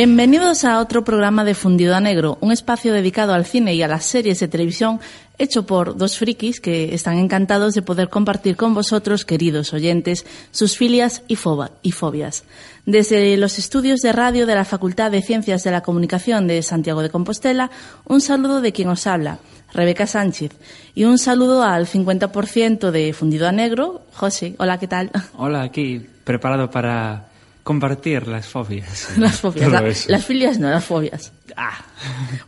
Bienvenidos a otro programa de Fundido a Negro, un espacio dedicado al cine y a las series de televisión hecho por dos frikis que están encantados de poder compartir con vosotros, queridos oyentes, sus filias y, y fobias. Desde los estudios de radio de la Facultad de Ciencias de la Comunicación de Santiago de Compostela, un saludo de quien os habla, Rebeca Sánchez, y un saludo al 50% de Fundido a Negro, José. Hola, ¿qué tal? Hola, aquí, preparado para compartir las fobias. Las fobias, la, las filias no, las fobias. Ah.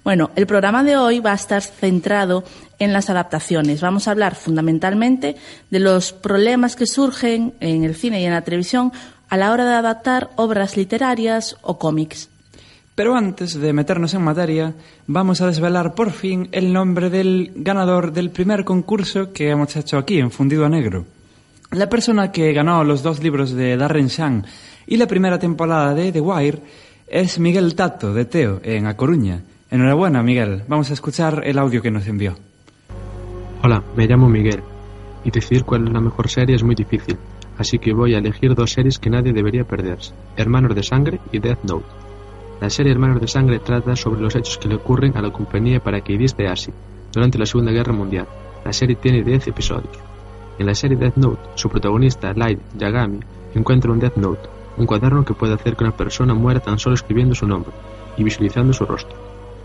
Bueno, el programa de hoy va a estar centrado en las adaptaciones. Vamos a hablar fundamentalmente de los problemas que surgen en el cine y en la televisión a la hora de adaptar obras literarias o cómics. Pero antes de meternos en materia, vamos a desvelar por fin el nombre del ganador del primer concurso que hemos hecho aquí en Fundido a Negro. La persona que ganó los dos libros de Darren Shan y la primera temporada de The Wire es Miguel Tato, de Teo, en A Coruña. Enhorabuena, Miguel. Vamos a escuchar el audio que nos envió. Hola, me llamo Miguel. Y decidir cuál es la mejor serie es muy difícil, así que voy a elegir dos series que nadie debería perderse, Hermanos de Sangre y Death Note. La serie Hermanos de Sangre trata sobre los hechos que le ocurren a la compañía paracaidista Asi durante la Segunda Guerra Mundial. La serie tiene 10 episodios. En la serie Death Note, su protagonista, Light Yagami, encuentra un Death Note, un cuaderno que puede hacer que una persona muera tan solo escribiendo su nombre y visualizando su rostro.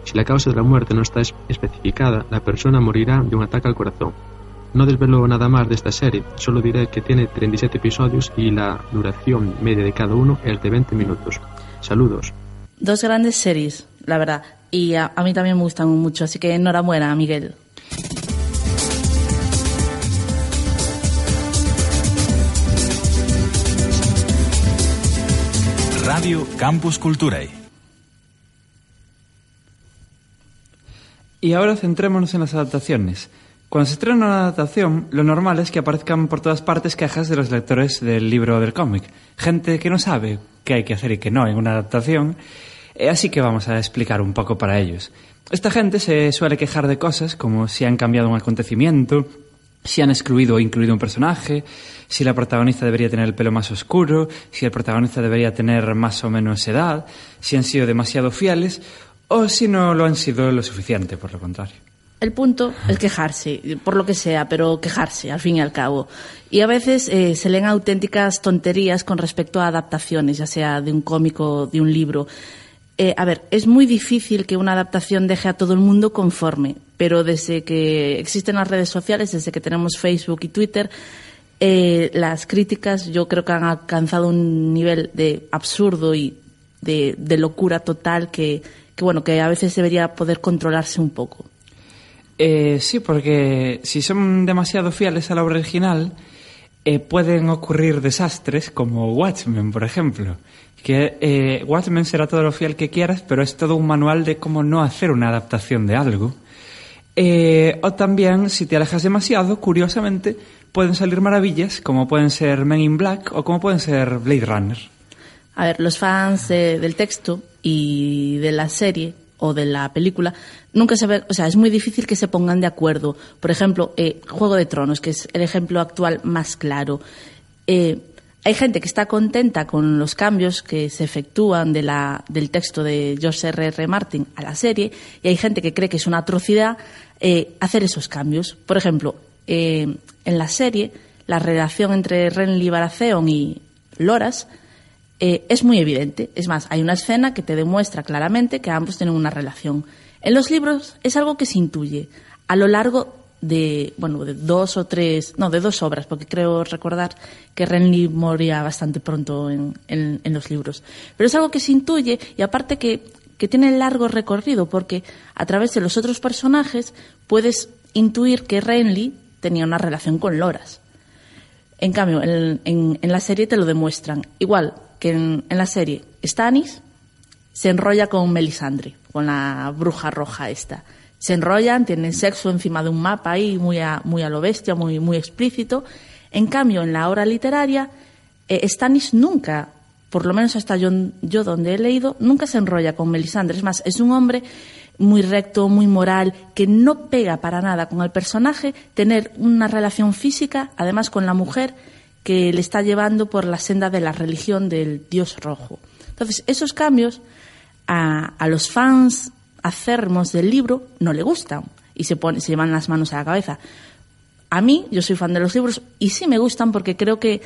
Si la causa de la muerte no está especificada, la persona morirá de un ataque al corazón. No desvelo nada más de esta serie, solo diré que tiene 37 episodios y la duración media de cada uno es de 20 minutos. Saludos. Dos grandes series, la verdad, y a, mí también me gustan mucho, así que enhorabuena, Miguel. Radio Campus Culturae. Y ahora centrémonos en las adaptaciones. Cuando se estrena una adaptación, lo normal es que aparezcan por todas partes quejas de los lectores del libro o del cómic. Gente que no sabe qué hay que hacer y qué no en una adaptación. Eh, así que vamos a explicar un poco para ellos. Esta gente se suele quejar de cosas como si han cambiado un acontecimiento, si han excluido o incluido un personaje, si la protagonista debería tener el pelo más oscuro, si el protagonista debería tener más o menos edad, si han sido demasiado fieles o si no lo han sido lo suficiente, por lo contrario. El punto es quejarse, por lo que sea, pero quejarse, al fin y al cabo. Y a veces eh, se leen auténticas tonterías con respecto a adaptaciones, ya sea de un cómico, de un libro. Eh, a ver, es muy difícil que una adaptación deje a todo el mundo conforme, pero desde que existen las redes sociales, desde que tenemos Facebook y Twitter, eh, las críticas yo creo que han alcanzado un nivel de absurdo y de, de locura total que, que, bueno, que a veces debería poder controlarse un poco. Eh, sí, porque si son demasiado fieles a la obra original, eh, pueden ocurrir desastres como Watchmen, por ejemplo. Que eh, Watchmen será todo lo fiel que quieras, pero es todo un manual de cómo no hacer una adaptación de algo. Eh, o también, si te alejas demasiado, curiosamente, pueden salir maravillas, como pueden ser Men in Black o como pueden ser Blade Runner. A ver, los fans de, del texto y de la serie o de la película, nunca se ve, o sea, es muy difícil que se pongan de acuerdo. Por ejemplo, eh, Juego de Tronos, que es el ejemplo actual más claro. Eh, hay gente que está contenta con los cambios que se efectúan del texto de George R. R. Martin a la serie y hay gente que cree que es una atrocidad eh, hacer esos cambios. Por ejemplo, eh, en la serie, la relación entre Renly Baratheon y Loras eh, es muy evidente. Es más, hay una escena que te demuestra claramente que ambos tienen una relación. En los libros es algo que se intuye a lo largo de, bueno, de dos o tres, no, de dos obras, porque creo recordar que Renly moría bastante pronto en, en, los libros. Pero es algo que se intuye y aparte que, que tiene largo recorrido, porque a través de los otros personajes puedes intuir que Renly tenía una relación con Loras. En cambio, en, en, la serie te lo demuestran. Igual que en, la serie, Stannis se enrolla con Melisandre, con la bruja roja esta. Se enrollan, tienen sexo encima de un mapa ahí muy a, muy a lo bestia, muy, muy explícito. En cambio, en la obra literaria, eh, Stannis nunca, por lo menos hasta yo, yo donde he leído, nunca se enrolla con Melisandre. Es más, es un hombre muy recto, muy moral, que no pega para nada con el personaje tener una relación física, además con la mujer que le está llevando por la senda de la religión del dios rojo. Entonces, esos cambios a los fans acermos del libro no le gustan y se, pone, se llevan las manos a la cabeza. A mí, yo soy fan de los libros y sí me gustan porque creo que,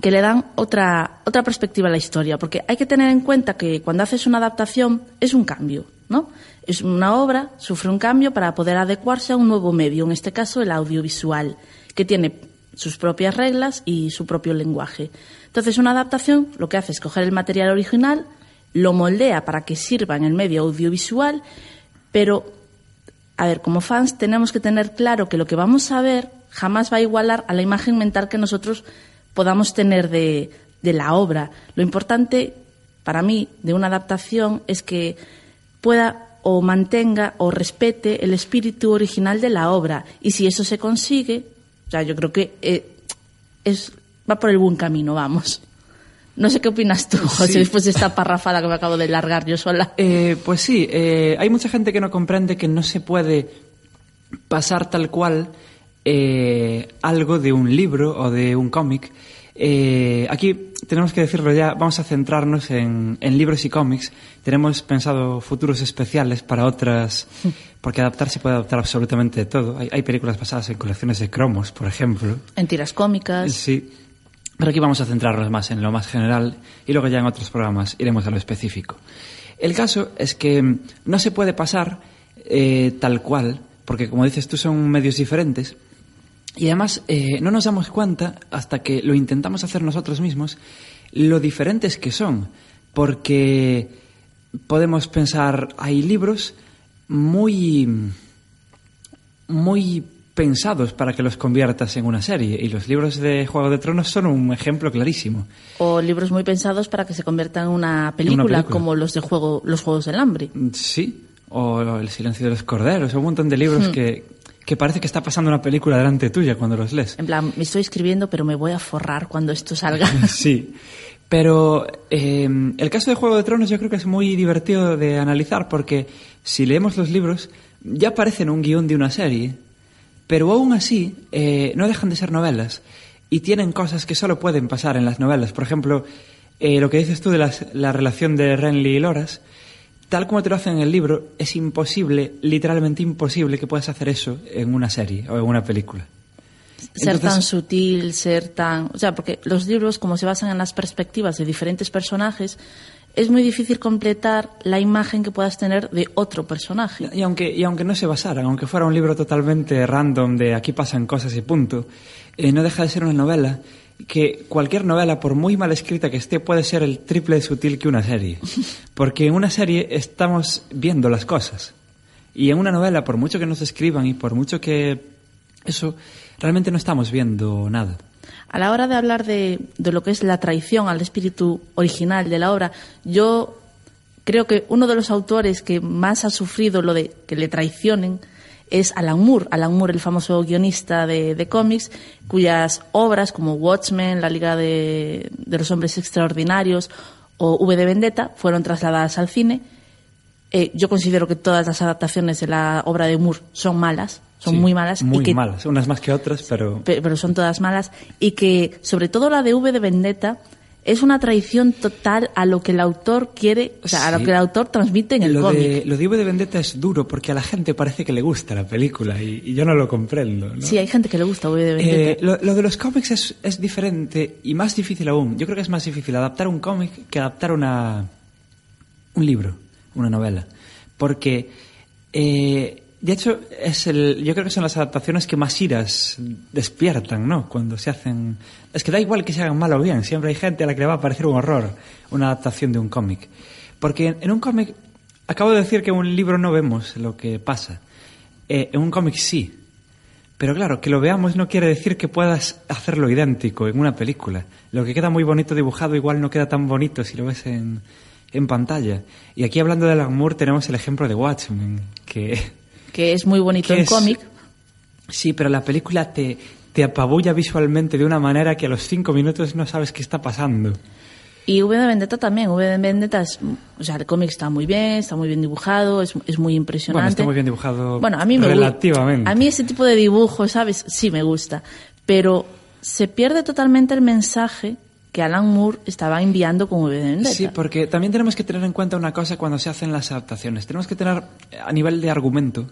que le dan otra, otra perspectiva a la historia. Porque hay que tener en cuenta que cuando haces una adaptación es un cambio, ¿no? Es una obra, sufre un cambio para poder adecuarse a un nuevo medio, en este caso el audiovisual, que tiene sus propias reglas y su propio lenguaje. Entonces, una adaptación lo que hace es coger el material original, lo moldea para que sirva en el medio audiovisual, pero, a ver, como fans tenemos que tener claro que lo que vamos a ver jamás va a igualar a la imagen mental que nosotros podamos tener de, de la obra. Lo importante para mí de una adaptación es que pueda o mantenga o respete el espíritu original de la obra. Y si eso se consigue, o sea, yo creo que eh, es, va por el buen camino, vamos. No sé qué opinas tú, José, Sí. después de esta parrafada que me acabo de largar yo sola. Eh, pues sí, eh, hay mucha gente que no comprende que no se puede pasar tal cual eh, algo de un libro o de un cómic. Eh, aquí tenemos que decirlo ya, vamos a centrarnos en, en libros y cómics. Tenemos pensado futuros especiales para otras, porque adaptar se puede adaptar absolutamente de todo. Hay, hay películas basadas en colecciones de cromos, por ejemplo. En tiras cómicas. Sí. Pero aquí vamos a centrarnos más en lo más general y luego ya en otros programas iremos a lo específico. El caso es que no se puede pasar eh, tal cual, porque como dices tú son medios diferentes y además eh, no nos damos cuenta hasta que lo intentamos hacer nosotros mismos lo diferentes que son, porque podemos pensar, hay libros muy muy pensados para que los conviertas en una serie y los libros de Juego de Tronos son un ejemplo clarísimo. O libros muy pensados para que se conviertan en una película, película. como los de juego, los Juegos del Hambre. Sí, o El silencio de los corderos, o un montón de libros que, que parece que está pasando una película delante tuya cuando los lees. En plan, me estoy escribiendo, pero me voy a forrar cuando esto salga. Sí, pero eh, el caso de Juego de Tronos yo creo que es muy divertido de analizar porque si leemos los libros ya parecen un guion de una serie, pero aún así eh, no dejan de ser novelas y tienen cosas que solo pueden pasar en las novelas. Por ejemplo, eh, lo que dices tú de las- la relación de Renly y Loras, tal como te lo hacen en el libro, es imposible, literalmente imposible que puedas hacer eso en una serie o en una película. ser Entonces- tan sutil, ser tan... O sea, porque los libros, como se basan en las perspectivas de diferentes personajes, es muy difícil completar la imagen que puedas tener de otro personaje. Y aunque, y aunque no se basaran, aunque fuera un libro totalmente random de aquí pasan cosas y punto, eh, no deja de ser una novela que cualquier novela, por muy mal escrita que esté, puede ser el triple de sutil que una serie. Porque en una serie estamos viendo las cosas. Y en una novela, por mucho que nos escriban y por mucho que eso, realmente no estamos viendo nada. A la hora de hablar de, de lo que es la traición al espíritu original de la obra, yo creo que uno de los autores que más ha sufrido lo de que le traicionen es Alan Moore. Alan Moore, el famoso guionista de, de cómics, cuyas obras como Watchmen, La Liga de, de los Hombres Extraordinarios o V de Vendetta fueron trasladadas al cine. Eh, yo considero que todas las adaptaciones de la obra de Moore son malas, son Sí, muy malas. Muy y que malas, unas más que otras, pero... pe- pero son todas malas, y que sobre todo la de V de Vendetta es una traición total a lo que el autor quiere, o sea, a lo que el autor transmite en el lo cómic. de, lo de V de Vendetta es duro porque a la gente parece que le gusta la película y, y yo no lo comprendo. ¿no? Sí, hay gente que le gusta V de Vendetta. Eh, lo, lo de los cómics es, es diferente y más difícil aún. Yo creo que es más difícil adaptar un cómic que adaptar una, un libro, una novela. Porque, eh, de hecho, es el, yo creo que son las adaptaciones que más iras despiertan, ¿no? Cuando se hacen... Es que da igual que se hagan mal o bien, siempre hay gente a la que le va a parecer un horror una adaptación de un cómic. Porque en, un cómic, acabo de decir que en un libro no vemos lo que pasa. Eh, en un cómic sí. Pero claro, que lo veamos no quiere decir que puedas hacerlo idéntico en una película. Lo que queda muy bonito dibujado igual no queda tan bonito si lo ves en, en pantalla. Y aquí hablando de Alan Moore tenemos el ejemplo de Watchmen, que que es muy bonito en es- cómic. sí, pero la película te, te apabulla visualmente de una manera que a los cinco minutos no sabes qué está pasando. Y V de Vendetta también. V de Vendetta es, o sea, el cómic está muy bien, está muy bien dibujado, es, es muy impresionante. Bueno, está muy bien dibujado Bueno, a mí me relativamente. A mí ese tipo de dibujo, ¿sabes? Sí me gusta. Pero se pierde totalmente el mensaje que Alan Moore estaba enviando con V de Vendetta. Sí, porque también tenemos que tener en cuenta una cosa cuando se hacen las adaptaciones. Tenemos que tener, a nivel de argumento,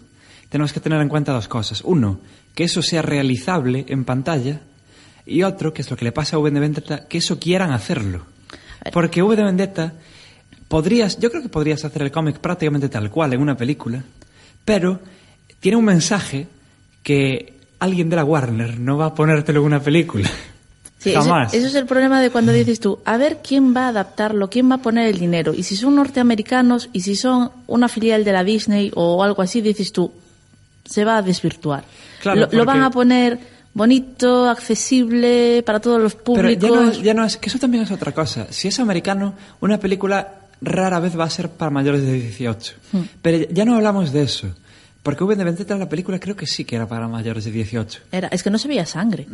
tenemos que tener en cuenta dos cosas. Uno, que eso sea realizable en pantalla. Y otro, que es lo que le pasa a V de Vendetta, que eso quieran hacerlo. Porque V de Vendetta, podrías, yo creo que podrías hacer el cómic prácticamente tal cual en una película, pero tiene un mensaje que alguien de la Warner no va a ponértelo en una película. Sí, ese- Jamás. Eso, es el problema de cuando dices tú, a ver quién va a adaptarlo, quién va a poner el dinero. Y si son norteamericanos y si son una filial de la Disney o algo así, dices tú, se va a desvirtuar. Claro, lo, lo van a poner bonito, accesible para todos los Pero públicos. ya no, es, ya no es, que eso también es otra cosa. Si es americano, una película rara vez va a ser para mayores de 18. Hmm. Pero ya no hablamos de eso. Porque V de Vendetta, la película, creo que sí que era para mayores de 18. Era, es que no se veía sangre.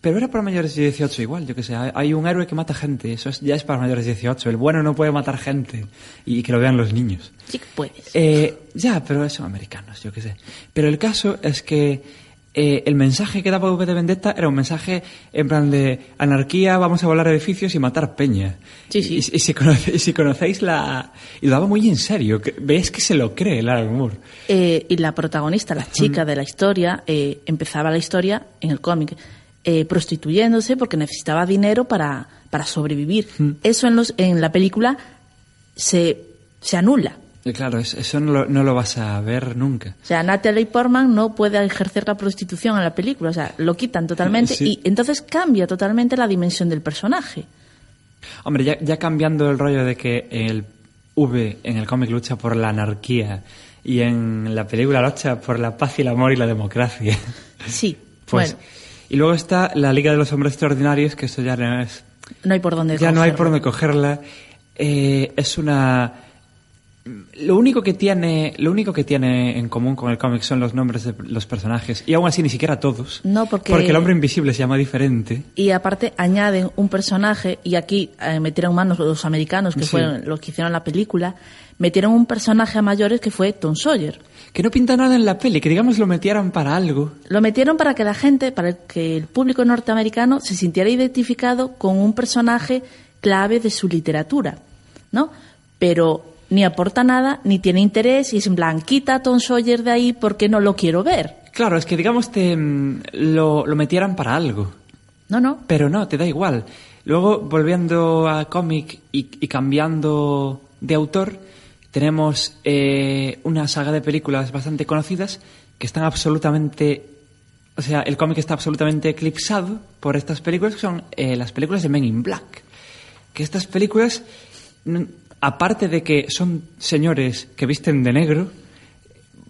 Pero era para mayores de 18 igual, yo que sé. Hay un héroe que mata gente, eso es- ya es para mayores de 18. El bueno no puede matar gente y que lo vean los niños. Sí que puedes. Eh, ya, pero son americanos, yo qué sé. Pero el caso es que eh, el mensaje que daba V de Vendetta era un mensaje en plan de anarquía, vamos a volar edificios y matar peña. Sí, sí. Y, y si, conoce- y si conocéis la... Y lo daba muy en serio. que- Ves que se lo cree el Alan Moore. Eh, y la protagonista, la chica de la historia, eh, empezaba la historia en el cómic eh, prostituyéndose porque necesitaba dinero para, para sobrevivir. Eso en, los, en la película se, se anula. Y claro, es- eso no lo, no lo vas a ver nunca. O sea, Natalie Portman no puede ejercer la prostitución en la película. O sea, lo quitan totalmente Sí. y entonces cambia totalmente la dimensión del personaje. Hombre, ya, ya cambiando el rollo de que el V en el cómic lucha por la anarquía y en la película lucha por la paz y el amor y la democracia. Sí, Pues, bueno, Y luego está la Liga de los Hombres Extraordinarios, que esto ya no es... no hay por dónde Ya no hay por dónde cogerla. Eh, es una... Lo único que tiene, lo único que tiene en común con el cómic son los nombres de los personajes y aún así ni siquiera todos. No, porque- porque el hombre invisible se llama diferente. Y aparte añaden un personaje, y aquí eh, metieron manos los americanos, que Sí. fueron los que hicieron la película, metieron un personaje a mayores que fue Tom Sawyer. Que no pinta nada en la peli, que digamos lo metieran para algo. Lo metieron para que la gente, para que el público norteamericano se sintiera identificado con un personaje clave de su literatura, ¿no? Pero ni aporta nada, ni tiene interés, y es en plan, quita a Tom Sawyer de ahí porque no lo quiero ver. Claro, es que digamos te, mm, lo, lo metieran para algo. No, no. Pero no, te da igual. Luego, volviendo a cómic y, y cambiando de autor, tenemos eh, una saga de películas bastante conocidas que están absolutamente... O sea, el cómic está absolutamente eclipsado por estas películas, que son eh, las películas de Men in Black. Que estas películas, aparte de que son señores que visten de negro,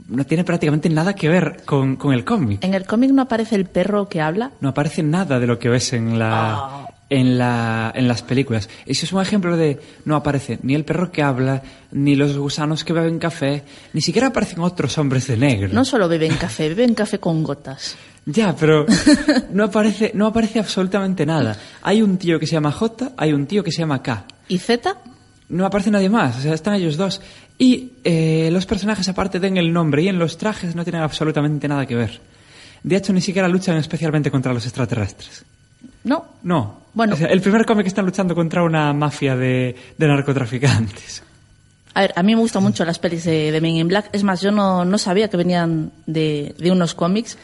no tiene prácticamente nada que ver con, con el cómic. En el cómic no aparece el perro que habla. No aparece nada de lo que ves en la, Ah. en la en las películas. Ese es un ejemplo de no aparece ni el perro que habla, ni los gusanos que beben café, ni siquiera aparecen otros hombres de negro. No solo beben café, beben café con gotas. Ya, pero no aparece no aparece absolutamente nada. Hay un tío que se llama J, hay un tío que se llama K. ¿Y Z? No aparece nadie más, o sea, están ellos dos. Y eh, los personajes aparte den el nombre y en los trajes no tienen absolutamente nada que ver. De hecho, ni siquiera luchan especialmente contra los extraterrestres. No. No. Bueno. O sea, el primer cómic están luchando contra una mafia de, de narcotraficantes. A ver, a mí me gustan mucho las pelis de, de Men in Black. Es más, yo no, no sabía que venían de, de unos cómics.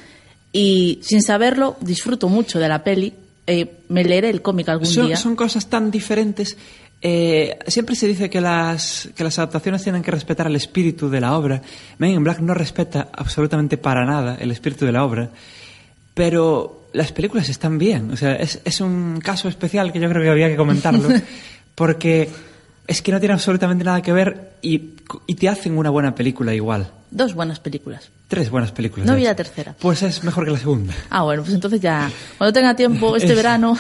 Y sin saberlo, disfruto mucho de la peli. Eh, me leeré el cómic algún Son, día. son cosas tan diferentes. Eh, siempre se dice que las, que las adaptaciones tienen que respetar el espíritu de la obra. Men in Black no respeta absolutamente para nada el espíritu de la obra. Pero las películas están bien. O sea, es, es un caso especial que yo creo que había que comentarlo. porque es que no tiene absolutamente nada que ver y, y te hacen una buena película igual. Dos buenas películas. Tres buenas películas. No vi la tercera. Pues es mejor que la segunda. Ah, bueno, pues entonces ya. Cuando tenga tiempo este Es- verano.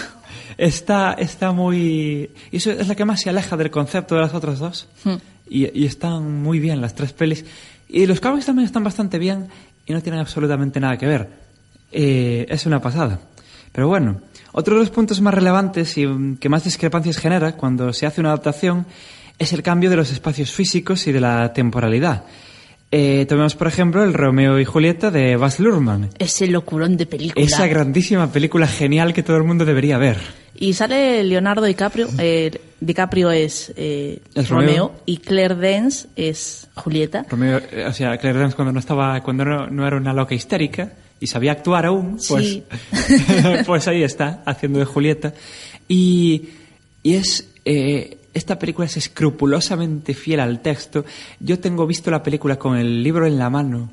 Está, está muy... Eso es la que más se aleja del concepto de las otras dos. Hmm. Y, y están muy bien las tres pelis. Y los cómics también están bastante bien y no tienen absolutamente nada que ver. Eh, es una pasada. Pero bueno, otro de los puntos más relevantes y mm, que más discrepancias genera cuando se hace una adaptación es el cambio de los espacios físicos y de la temporalidad. Eh, tomemos, por ejemplo, el Romeo y Julieta de Baz Luhrmann. Ese locurón de película. Esa grandísima película genial que todo el mundo debería ver. Y sale Leonardo DiCaprio. eh, DiCaprio es, eh, Es Romeo. Romeo. y Claire Danes es Julieta. Romeo, o sea, Claire Danes cuando no estaba, cuando no, no era una loca histérica y sabía actuar aún, pues, Sí. pues ahí está, haciendo de Julieta. Y, y es, eh, esta película es escrupulosamente fiel al texto. Yo tengo visto la película con el libro en la mano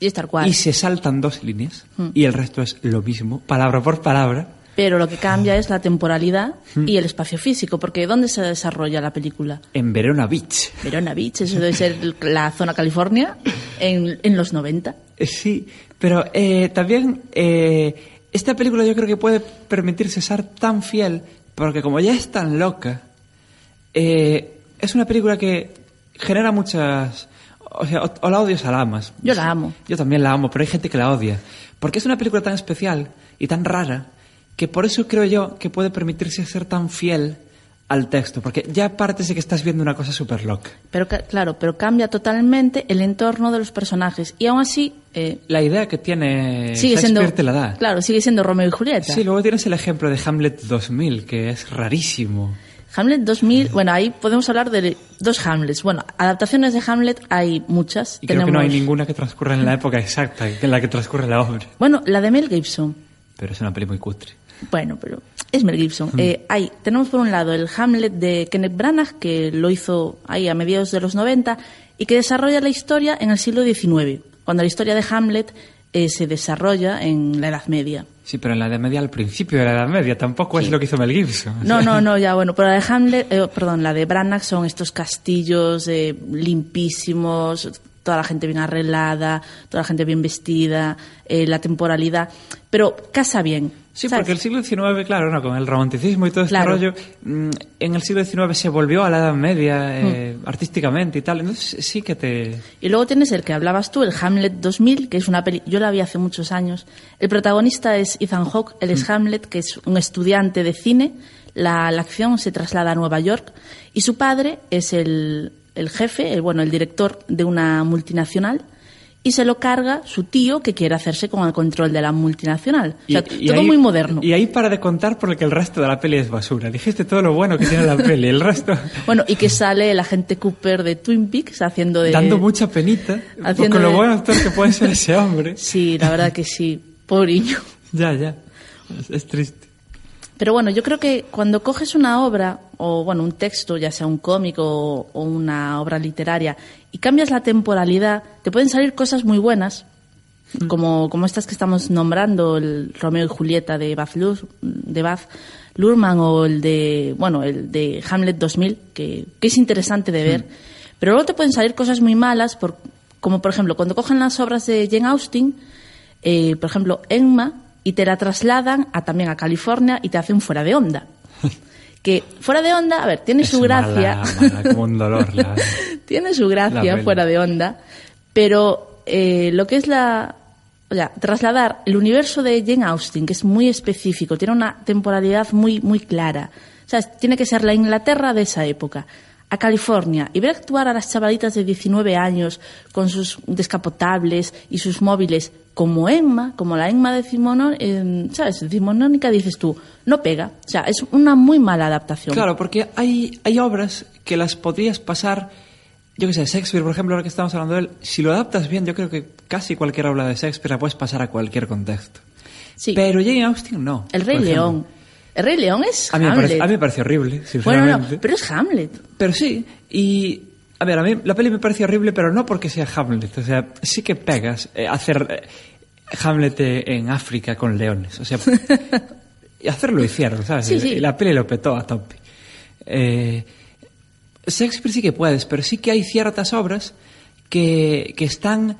Y es tal cual. y se saltan dos líneas Hmm. y el resto es lo mismo, palabra por palabra. Pero lo que cambia es la temporalidad y el espacio físico, porque ¿dónde se desarrolla la película? En Verona Beach. Verona Beach, eso debe ser la zona California en, en los 90. Eh, Sí, pero eh, también eh, esta película yo creo que puede permitirse ser tan fiel, porque como ya es tan loca, eh, es una película que genera muchas... O sea, o, o la odias o la amas. Yo la amo. Yo también la amo, pero hay gente que la odia. Porque es una película tan especial y tan rara que por eso creo yo que puede permitirse ser tan fiel al texto, porque ya partes de que estás viendo una cosa súper loca. Pero claro, pero cambia totalmente el entorno de los personajes. Y aún así, eh, La idea que tiene sigue siendo. Te la da. Claro, sigue siendo Romeo y Julieta. Sí, luego tienes el ejemplo de Hamlet 2000, que es rarísimo. Hamlet 2000, bueno, ahí podemos hablar de dos Hamlets. Bueno, adaptaciones de Hamlet hay muchas. Y creo que no hay ninguna que transcurra en la época exacta en la que transcurre la obra. Bueno, la de Mel Gibson. Pero es una peli muy cutre. Bueno, pero es Mel Gibson. Mm. Eh, hay, tenemos por un lado el Hamlet de Kenneth Branagh, que lo hizo ahí a mediados de los 90, y que desarrolla la historia en el siglo XIX, cuando la historia de Hamlet eh, se desarrolla en la Edad Media. Sí, pero en la Edad Media, al principio de la Edad Media, tampoco es lo que hizo Mel Gibson. No, no, no, ya bueno, pero la de Hamlet, eh, perdón, la de Branagh son estos castillos eh, limpísimos, toda la gente bien arreglada, toda la gente bien vestida, eh, la temporalidad, pero casa bien. Sí, ¿sabes? porque el siglo XIX, claro, no, con el romanticismo y todo este Claro. rollo, mm, en el siglo XIX se volvió a la Edad Media eh, Mm. artísticamente y tal. Entonces sí que te... Y luego tienes el que hablabas tú, el Hamlet 2000, que es una peli, yo la vi hace muchos años. El protagonista es Ethan Hawke, él Mm. es Hamlet, que es un estudiante de cine. La, la acción se traslada a Nueva York y su padre es el, el jefe, el, bueno, el director de una multinacional y se lo carga su tío que quiere hacerse con el control de la multinacional. O sea, Y- todo ahí- muy moderno. Y ahí para de contar porque el resto de la peli es basura. Dijiste todo lo bueno que tiene la peli, el resto... Bueno, y que sale el agente Cooper de Twin Peaks haciendo de... Dando mucha penita haciendo con lo de- buen actor que puede ser ese hombre. Sí, la verdad que sí, pobreño. Ya, ya. Es, es triste. Pero bueno, yo creo que cuando coges una obra, o bueno, un texto, ya sea un cómic o, o una obra literaria, y cambias la temporalidad, te pueden salir cosas muy buenas, como, como estas que estamos nombrando, el Romeo y Julieta de Baz, Lur- de Baz Luhrmann o el de, bueno, el de Hamlet 2000, que, que es interesante de ver. Pero luego te pueden salir cosas muy malas, por, como por ejemplo, cuando cogen las obras de Jane Austen, eh, por ejemplo, Emma, y te la trasladan a, también a California y te hacen fuera de onda. Que fuera de onda, a ver, tiene Es su gracia. mala, mala, como un dolor. la- tiene su gracia fuera de onda, pero eh, lo que es la... O sea, trasladar el universo de Jane Austen, que es muy específico, tiene una temporalidad muy, muy clara. O sea, tiene que ser la Inglaterra de esa época. A California y ver actuar a las chavalitas de 19 años con sus descapotables y sus móviles como Emma, como la Emma decimonónica, ¿sabes? Decimonónica dices tú, no pega. O sea, es una muy mala adaptación. Claro, porque hay, hay obras que las podrías pasar, yo qué sé, Shakespeare, por ejemplo, ahora que estamos hablando de él, si lo adaptas bien, yo creo que casi cualquier obra de Shakespeare la puedes pasar a cualquier contexto. Sí. Pero Jane Austen no. El Rey. León. El Rey León es A mí, me Hamlet. parece, a mí me parece horrible, Bueno, sinceramente. no, pero es Hamlet. Pero sí, y... A ver, a mí la peli me parece horrible, pero no porque sea Hamlet. O sea, sí que pegas eh, hacer eh, Hamlet eh, en África con leones. O sea, y hacerlo hicieron, ¿sabes? Sí, sí. Y la peli lo petó a tope. Eh, Shakespeare sí que puedes, pero sí que hay ciertas obras que, que están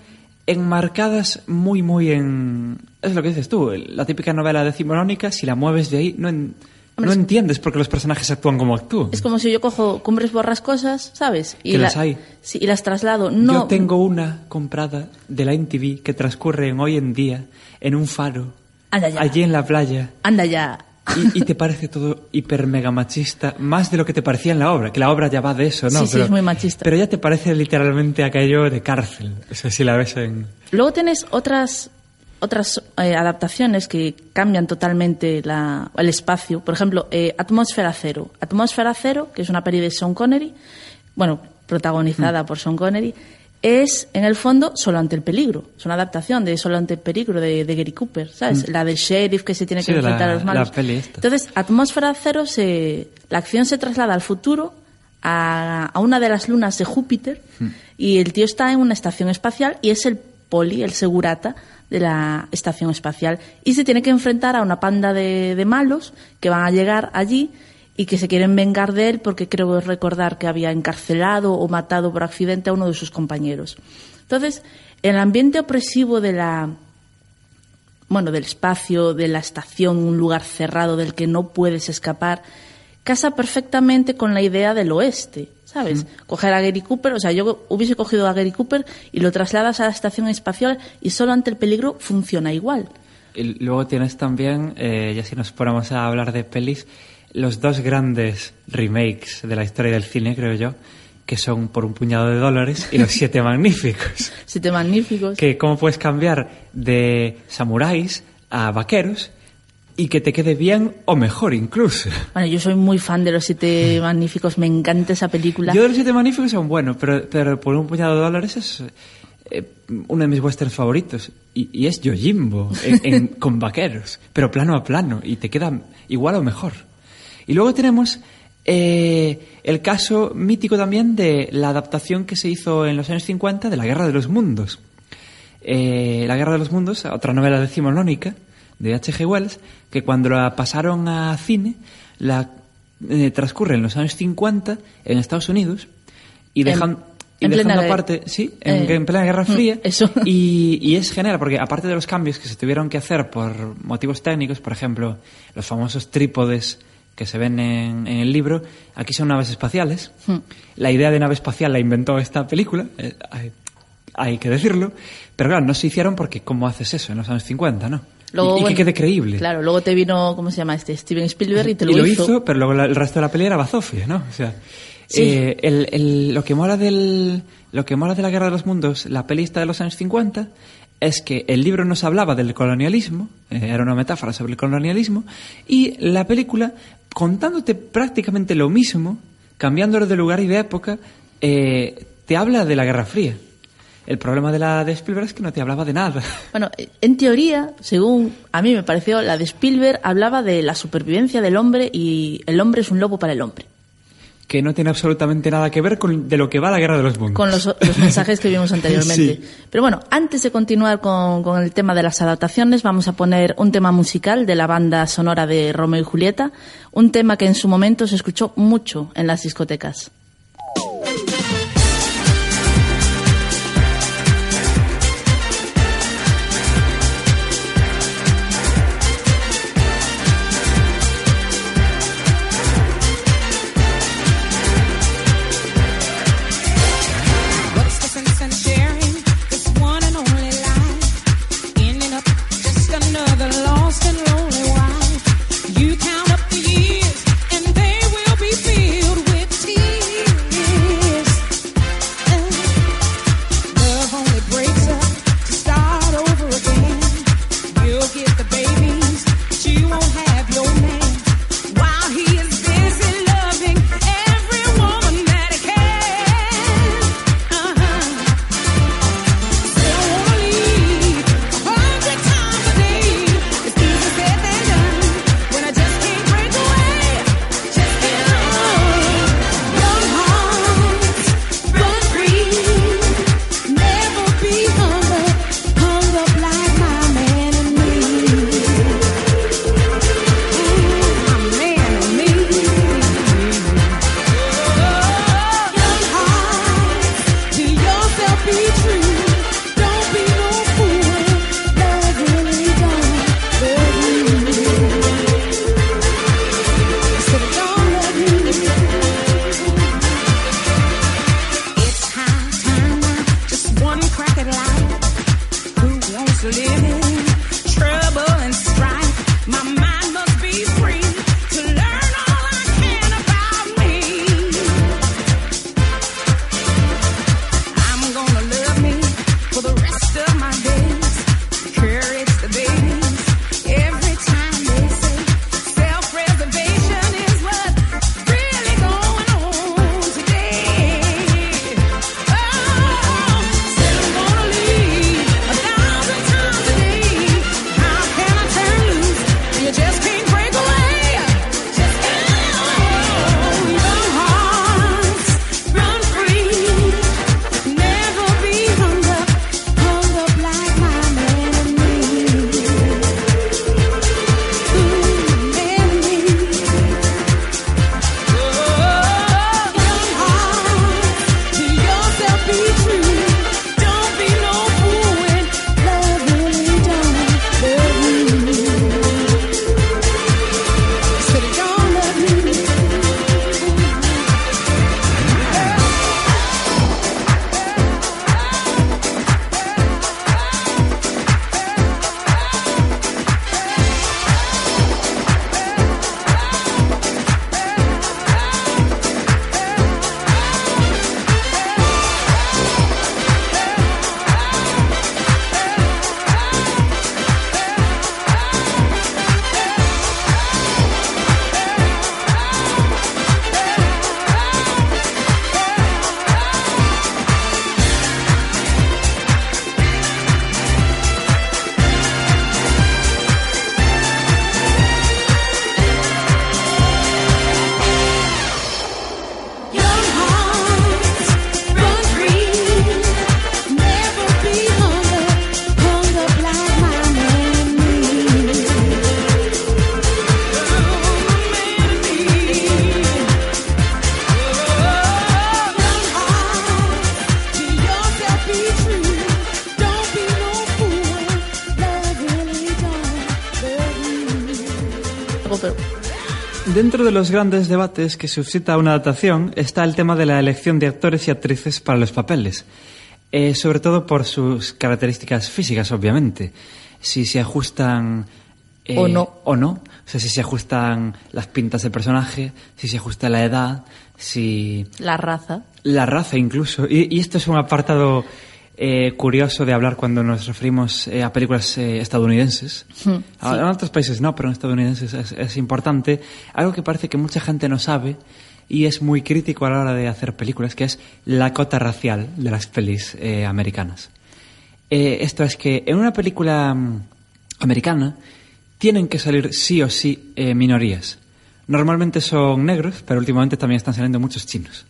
enmarcadas muy, muy en... Es lo que dices tú, la típica novela decimonónica, si la mueves de ahí, no, en- Hombre, no es- entiendes por qué los personajes actúan como actúan. Es como si yo cojo cumbres borrascosas, ¿sabes? Y Que la- las hay. Sí, y las traslado. No, Yo tengo una comprada de la NTV que transcurre en hoy en día en un faro, Anda ya. allí en la playa. Anda ya. Y, y te parece todo hiper mega machista, más de lo que te parecía en la obra, que la obra ya va de eso, ¿no? Sí, sí, es muy machista. Pero ya te parece literalmente aquello de cárcel, o sea, si la ves en... Luego tienes otras otras eh, adaptaciones que cambian totalmente la- el espacio. Por ejemplo, eh, Atmósfera Cero. Atmósfera Cero, que es una peli de Sean Connery, bueno, protagonizada por Sean Connery, es en el fondo Solo ante el peligro. Es una adaptación de Solo ante el peligro de, de Gary Cooper, ¿sabes? La del sheriff que se tiene Sí, que la- enfrentar a los malos. Entonces, Atmósfera Cero, se, la acción se traslada al futuro, a, a una de las lunas de Júpiter, y el tío está en una estación espacial y es el poli, el segurata de la estación espacial. Y se tiene que enfrentar a una panda de, de malos que van a llegar allí y que se quieren vengar de él porque creo recordar que había encarcelado o matado por accidente a uno de sus compañeros. Entonces, el ambiente opresivo de la, bueno, del espacio, de la estación, un lugar cerrado del que no puedes escapar, casa perfectamente con la idea del oeste, ¿sabes? Coger a Gary Cooper, o sea, yo hubiese cogido a Gary Cooper y lo trasladas a la estación espacial y solo ante el peligro funciona igual. Y luego tienes también, eh, ya si nos ponemos a hablar de pelis, los dos grandes remakes de la historia del cine, creo yo, que son por un puñado de dólares y los siete magníficos. Siete magníficos. Que cómo puedes cambiar de samuráis a vaqueros y que te quede bien o mejor incluso. Bueno, yo soy muy fan de los Siete Magníficos, me encanta esa película. Yo de los siete magníficos son buenos, pero, pero por un puñado de dólares es eh, uno de mis westerns favoritos. Y, y es Yojimbo, en- en- con vaqueros, pero plano a plano, y te queda igual o mejor. Y luego tenemos eh, el caso mítico también de la adaptación que se hizo en los años 50 de La Guerra de los Mundos. Eh, la Guerra de los Mundos, otra novela decimonónica de H.G. Wells, que cuando la pasaron a cine, la eh, transcurre en los años 50 en Estados Unidos y dejan y en plena dejando aparte, sí, en, eh, en plena Guerra mm, Fría. eso. Y, y es genial, porque aparte de los cambios que se tuvieron que hacer por motivos técnicos, por ejemplo, los famosos trípodes que se ven en, en el libro, aquí son naves espaciales. Hmm. La idea de nave espacial la inventó esta película, eh, hay, hay que decirlo, pero claro, no se hicieron porque ¿cómo haces eso en los años 50, no? Luego, y, y bueno, que quede creíble. Claro, luego te vino, ¿cómo se llama este? Steven Spielberg y te lo, Y lo hizo. hizo, pero luego la- el resto de la peli era bazofia, ¿no? O sea, Sí. eh, el, el- lo que mola del lo que mola de la Guerra de los Mundos, la peli esta de los años 50, es que el libro nos hablaba del colonialismo, eh, era una metáfora sobre el colonialismo, y la película, contándote prácticamente lo mismo, cambiándolo de lugar y de época, eh, te habla de la Guerra Fría. El problema de la de Spielberg es que no te hablaba de nada. Bueno, en teoría, según a mí me pareció, la de Spielberg hablaba de la supervivencia del hombre y el hombre es un lobo para el hombre. Que no tiene absolutamente nada que ver con de lo que va la Guerra de los Mundos. Con los, los mensajes que vimos anteriormente. Sí. Pero bueno, antes de continuar con, con el tema de las adaptaciones, vamos a poner un tema musical de la banda sonora de Romeo y Julieta, un tema que en su momento se escuchó mucho en las discotecas. De los grandes debates que suscita una adaptación está el tema de la elección de actores y actrices para los papeles, Eh, sobre todo por sus características físicas, obviamente. Si se ajustan eh, O no. o no, o sea, si se ajustan las pintas del personaje, si se ajusta la edad, si la raza. la raza incluso. Y, y esto es un apartado eh, curioso de hablar cuando nos referimos eh, a películas eh, estadounidenses. Hmm, A- En otros países no, pero en estadounidenses es, es importante. Algo que parece que mucha gente no sabe y es muy crítico a la hora de hacer películas, que es la cota racial de las pelis americanas. Esto es que en una película mm, americana tienen que salir sí o sí minorías. Normalmente son negros, pero últimamente también están saliendo muchos chinos.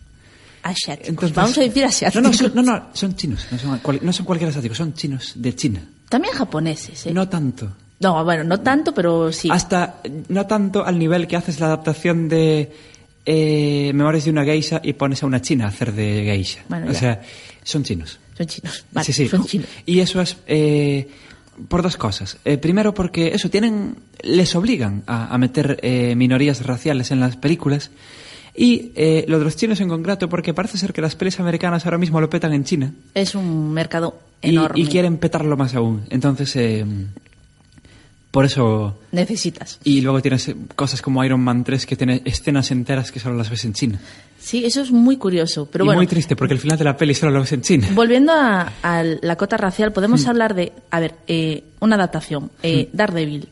Asiáticos. Entonces- Vamos a decir asiáticos. No, no, son, no, no, son chinos, no son, cual- no son cualquier asiáticos, son chinos de China. También japoneses, ¿eh? No tanto. No, bueno, no tanto, pero sí. Hasta, no tanto al nivel que haces la adaptación de eh, Memorias de una geisha y pones a una china a hacer de geisha. Bueno, o ya. sea, son chinos. Son chinos. Vale, sí, sí. son chinos. Y eso es eh, por dos cosas. Eh, primero porque eso tienen, les obligan a, a meter eh, minorías raciales en las películas. Y eh, lo de los chinos en concreto porque parece ser que las pelis americanas ahora mismo lo petan en China. Es un mercado y, enorme. y quieren petarlo más aún. Entonces, eh, por eso... Necesitas. Y luego tienes eh, cosas como Iron Man 3 que tiene escenas enteras que solo las ves en China. Sí, eso es muy curioso. Pero y bueno, muy triste porque el final de la peli solo lo ves en China. volviendo a, a la cota racial, podemos Hmm. hablar de, a ver, eh, una adaptación. Eh, Daredevil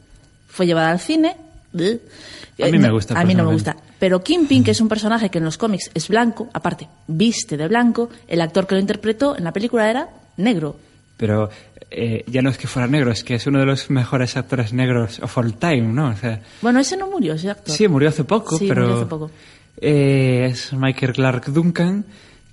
fue llevada al cine. bleh. A mí Eh, me gusta, A mí no me gusta. Pero Kingpin, que es un personaje que en los cómics es blanco, aparte, viste de blanco, el actor que lo interpretó en la película era negro. Pero eh, ya no es que fuera negro, es que es uno de los mejores actores negros of all time, ¿no? O sea, Bueno, ese no murió, ese actor. sí, murió hace poco, Sí, pero... murió hace poco. eh, es Michael Clark Duncan,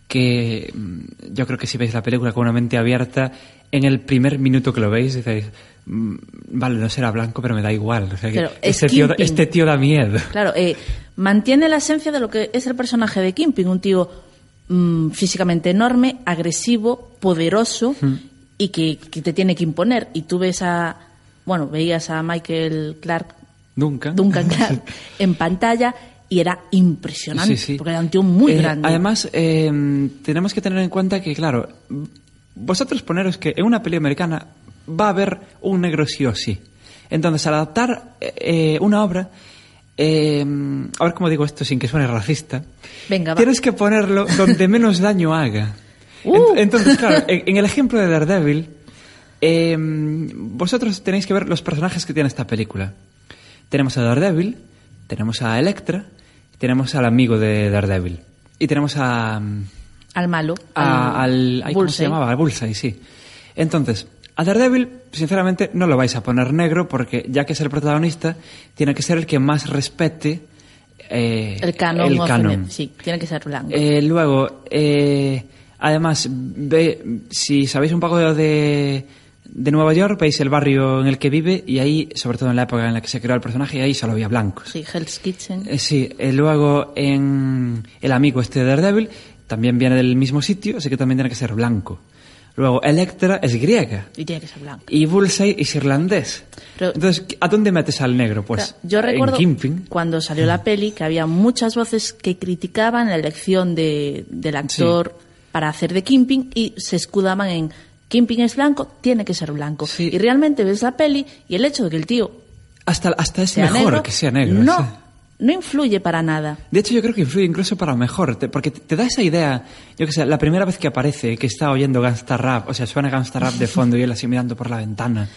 que mm, yo creo que si veis la película con una mente abierta, en el primer minuto que lo veis, decís, mm, vale, no será blanco, pero me da igual. O sea, que este, tío, este tío da miedo. Claro, eh, mantiene la esencia de lo que es el personaje de Kingpin, un tío mm, físicamente enorme, agresivo, poderoso y que, que te tiene que imponer. Y tú ves a, bueno, veías a Michael Clark, Duncan. Duncan Clark, en pantalla y era impresionante, Sí, sí. porque era un tío muy Eh, grande. Además, eh, tenemos que tener en cuenta que, claro, vosotros poneros que en una peli americana va a haber un negro sí o sí. Entonces, al adaptar eh, una obra, eh, a ver cómo digo esto sin que suene racista, Venga, va. tienes que ponerlo donde menos daño haga. Uh. Ent- Entonces, claro, en, en el ejemplo de Daredevil, eh, vosotros tenéis que ver los personajes que tiene esta película. Tenemos a Daredevil, tenemos a Electra, tenemos al amigo de Daredevil. Y tenemos a. al malo. a- al. ay, ¿Cómo se llamaba? Al Bullseye, sí. Entonces, a Daredevil, sinceramente, no lo vais a poner negro porque, ya que es el protagonista, tiene que ser el que más respete. eh, El canon. el canon. Sí, tiene que ser blanco. Eh, luego, eh, además, ve, si sabéis un poco de, de Nueva York, veis el barrio en el que vive y ahí, sobre todo en la época en la que se creó el personaje, ahí solo había blancos. sí, Hell's Kitchen. Sí, luego en El amigo este de Daredevil también viene del mismo sitio, así que también tiene que ser blanco. Luego Electra es griega y tiene que ser blanco. y Bullseye es irlandés. Pero- Entonces, ¿a dónde metes al negro? Pues yo recuerdo en cuando salió la peli que había muchas voces que criticaban la elección de, del actor para hacer de Kingpin y se escudaban en Kingpin es blanco, tiene que ser blanco. Sí. Y realmente ves la peli y el hecho de que el tío Hasta, hasta es mejor negro que sea negro. no. No influye para nada. De hecho, yo creo que influye incluso para mejor, te- porque te, da esa idea, yo que sé, la primera vez que aparece, que está oyendo Gangsta Rap, o sea, suena Gangsta Rap de fondo y él así mirando por la ventana,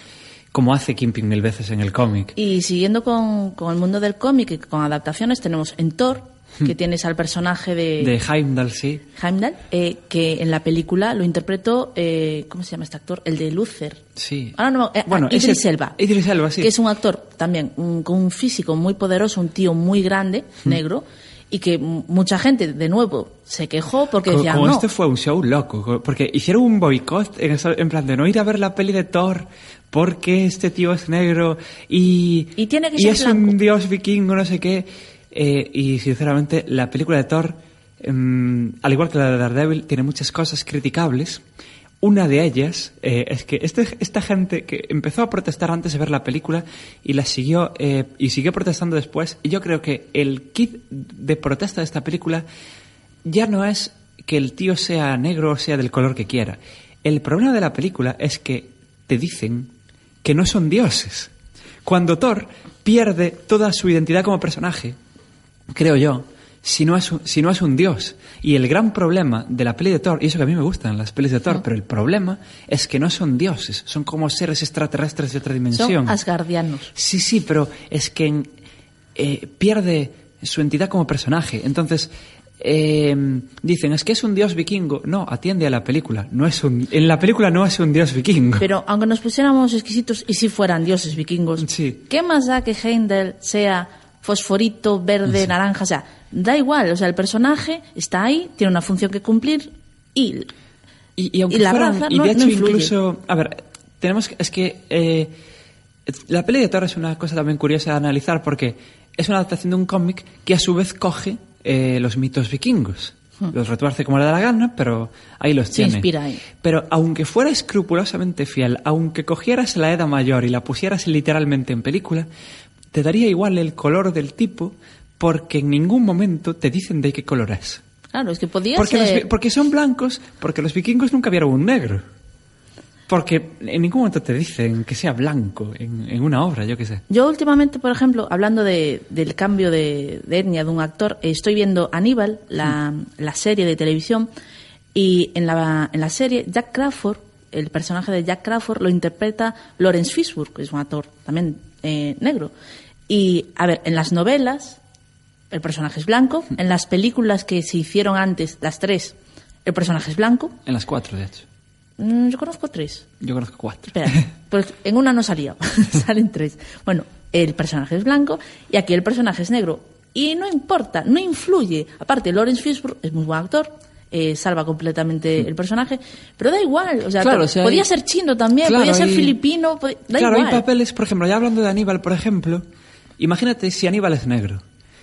como hace Kingpin mil veces en el cómic. Y siguiendo con, con el mundo del cómic y con adaptaciones, tenemos en Thor, que tienes al personaje de, De Heimdall, sí. Heimdall, eh, que en la película lo interpretó, eh, ¿cómo se llama este actor? El de Luther. Sí. Ahora no, eh, Bueno, Idris ese- Elba. Idris Elba, sí. Que es un actor también un- con un físico muy poderoso, un tío muy grande, negro, y que mucha gente, de nuevo, se quejó porque como no, este fue un show loco, co- porque hicieron un boicot en, en plan de no ir a ver la peli de Thor porque este tío es negro y, Y tiene que y ser es blanco. un dios vikingo, no sé qué. Eh, y sinceramente, la película de Thor, em, al igual que la de Daredevil, tiene muchas cosas criticables. Una de ellas eh, es que este- esta gente que empezó a protestar antes de ver la película y la siguió eh, y siguió protestando después. Y yo creo que el kit de protesta de esta película ya no es que el tío sea negro o sea del color que quiera. El problema de la película es que te dicen que no son dioses. Cuando Thor pierde toda su identidad como personaje, creo yo, si no es un, si no es un dios. Y el gran problema de la peli de Thor, y eso que a mí me gustan las pelis de Thor, pero el problema es que no son dioses, son como seres extraterrestres de otra dimensión. Son asgardianos. Sí, sí, pero es que eh, pierde su entidad como personaje. Entonces, eh, dicen, es que es un dios vikingo. No, atiende a la película. No es un, en la película no es un dios vikingo. Pero aunque nos pusiéramos exquisitos y si fueran dioses vikingos, Sí. ¿qué más da que Heimdall sea fosforito, verde, naranja? O sea, da igual. O sea, el personaje está ahí, tiene una función que cumplir y Y, y aunque Y la fueran- raza y no- de hecho incluso, a ver, tenemos es que eh, la peli de Thor es una cosa también curiosa de analizar porque es una adaptación de un cómic que a su vez coge eh, los mitos vikingos. Los retuerce como le da la gana, pero ahí los Hmm. Se tiene. inspira ahí. Pero aunque fuera escrupulosamente fiel, aunque cogieras la Edad Mayor y la pusieras literalmente en película, te daría igual el color del tipo porque en ningún momento te dicen de qué color es. claro, es que podía Porque, ser... porque son blancos, porque los vikingos nunca vieron un negro. Porque en ningún momento te dicen que sea blanco en, en una obra, yo qué sé. Yo últimamente, por ejemplo, hablando de- del cambio de, de etnia de un actor, estoy viendo Aníbal, la, la serie de televisión, y en la, en la serie Jack Crawford, el personaje de Jack Crawford lo interpreta Lawrence Fishburne, que es un actor también eh, negro. Y, a ver, en las novelas el personaje es blanco, en las películas que se hicieron antes, las tres, el personaje es blanco. En las cuatro, de hecho. Mm, yo conozco tres. Yo conozco cuatro. Espera, pues en una no salía, salen tres. Bueno, el personaje es blanco y aquí el personaje es negro. Y no importa, no influye. Aparte, Lawrence Fishburne es muy buen actor, eh, salva completamente el personaje, pero da igual. O sea, Claro, o sea, podía hay- ser chino también, Claro, podía ser hay- filipino, pod- da claro, igual. hay papeles, por ejemplo, ya hablando de Aníbal, por ejemplo, imagínate si Aníbal es negro.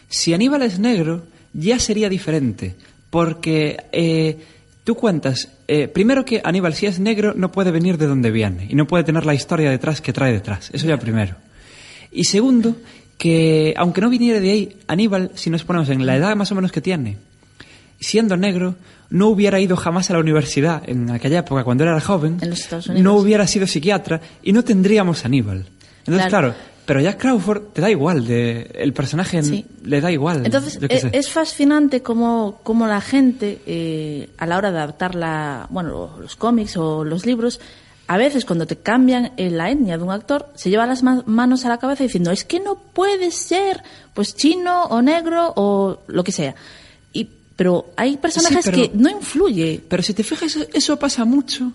Si Aníbal es negro, ya sería diferente, porque eh, tú cuentas, eh, primero que Aníbal si es negro no puede venir de donde viene y no puede tener la historia detrás que trae detrás, eso ya primero. Y segundo, que aunque no viniera de ahí, Aníbal, si nos ponemos en la edad más o menos que tiene, siendo negro, no hubiera ido jamás a la universidad en aquella época, cuando era joven, En los Estados Unidos. no hubiera sido psiquiatra y no tendríamos a Aníbal. Entonces, Claro. claro, pero Jack Crawford te da igual, de, el personaje Sí. le da igual. Entonces, e- es fascinante cómo, cómo la gente, eh, a la hora de adaptar la, bueno, los cómics o los libros, a veces cuando te cambian eh, la etnia de un actor, se lleva las ma- manos a la cabeza diciendo, es que no puede ser, pues chino o negro o lo que sea. Y, pero hay personajes pero- que no influye. Pero si te fijas, eso- eso pasa mucho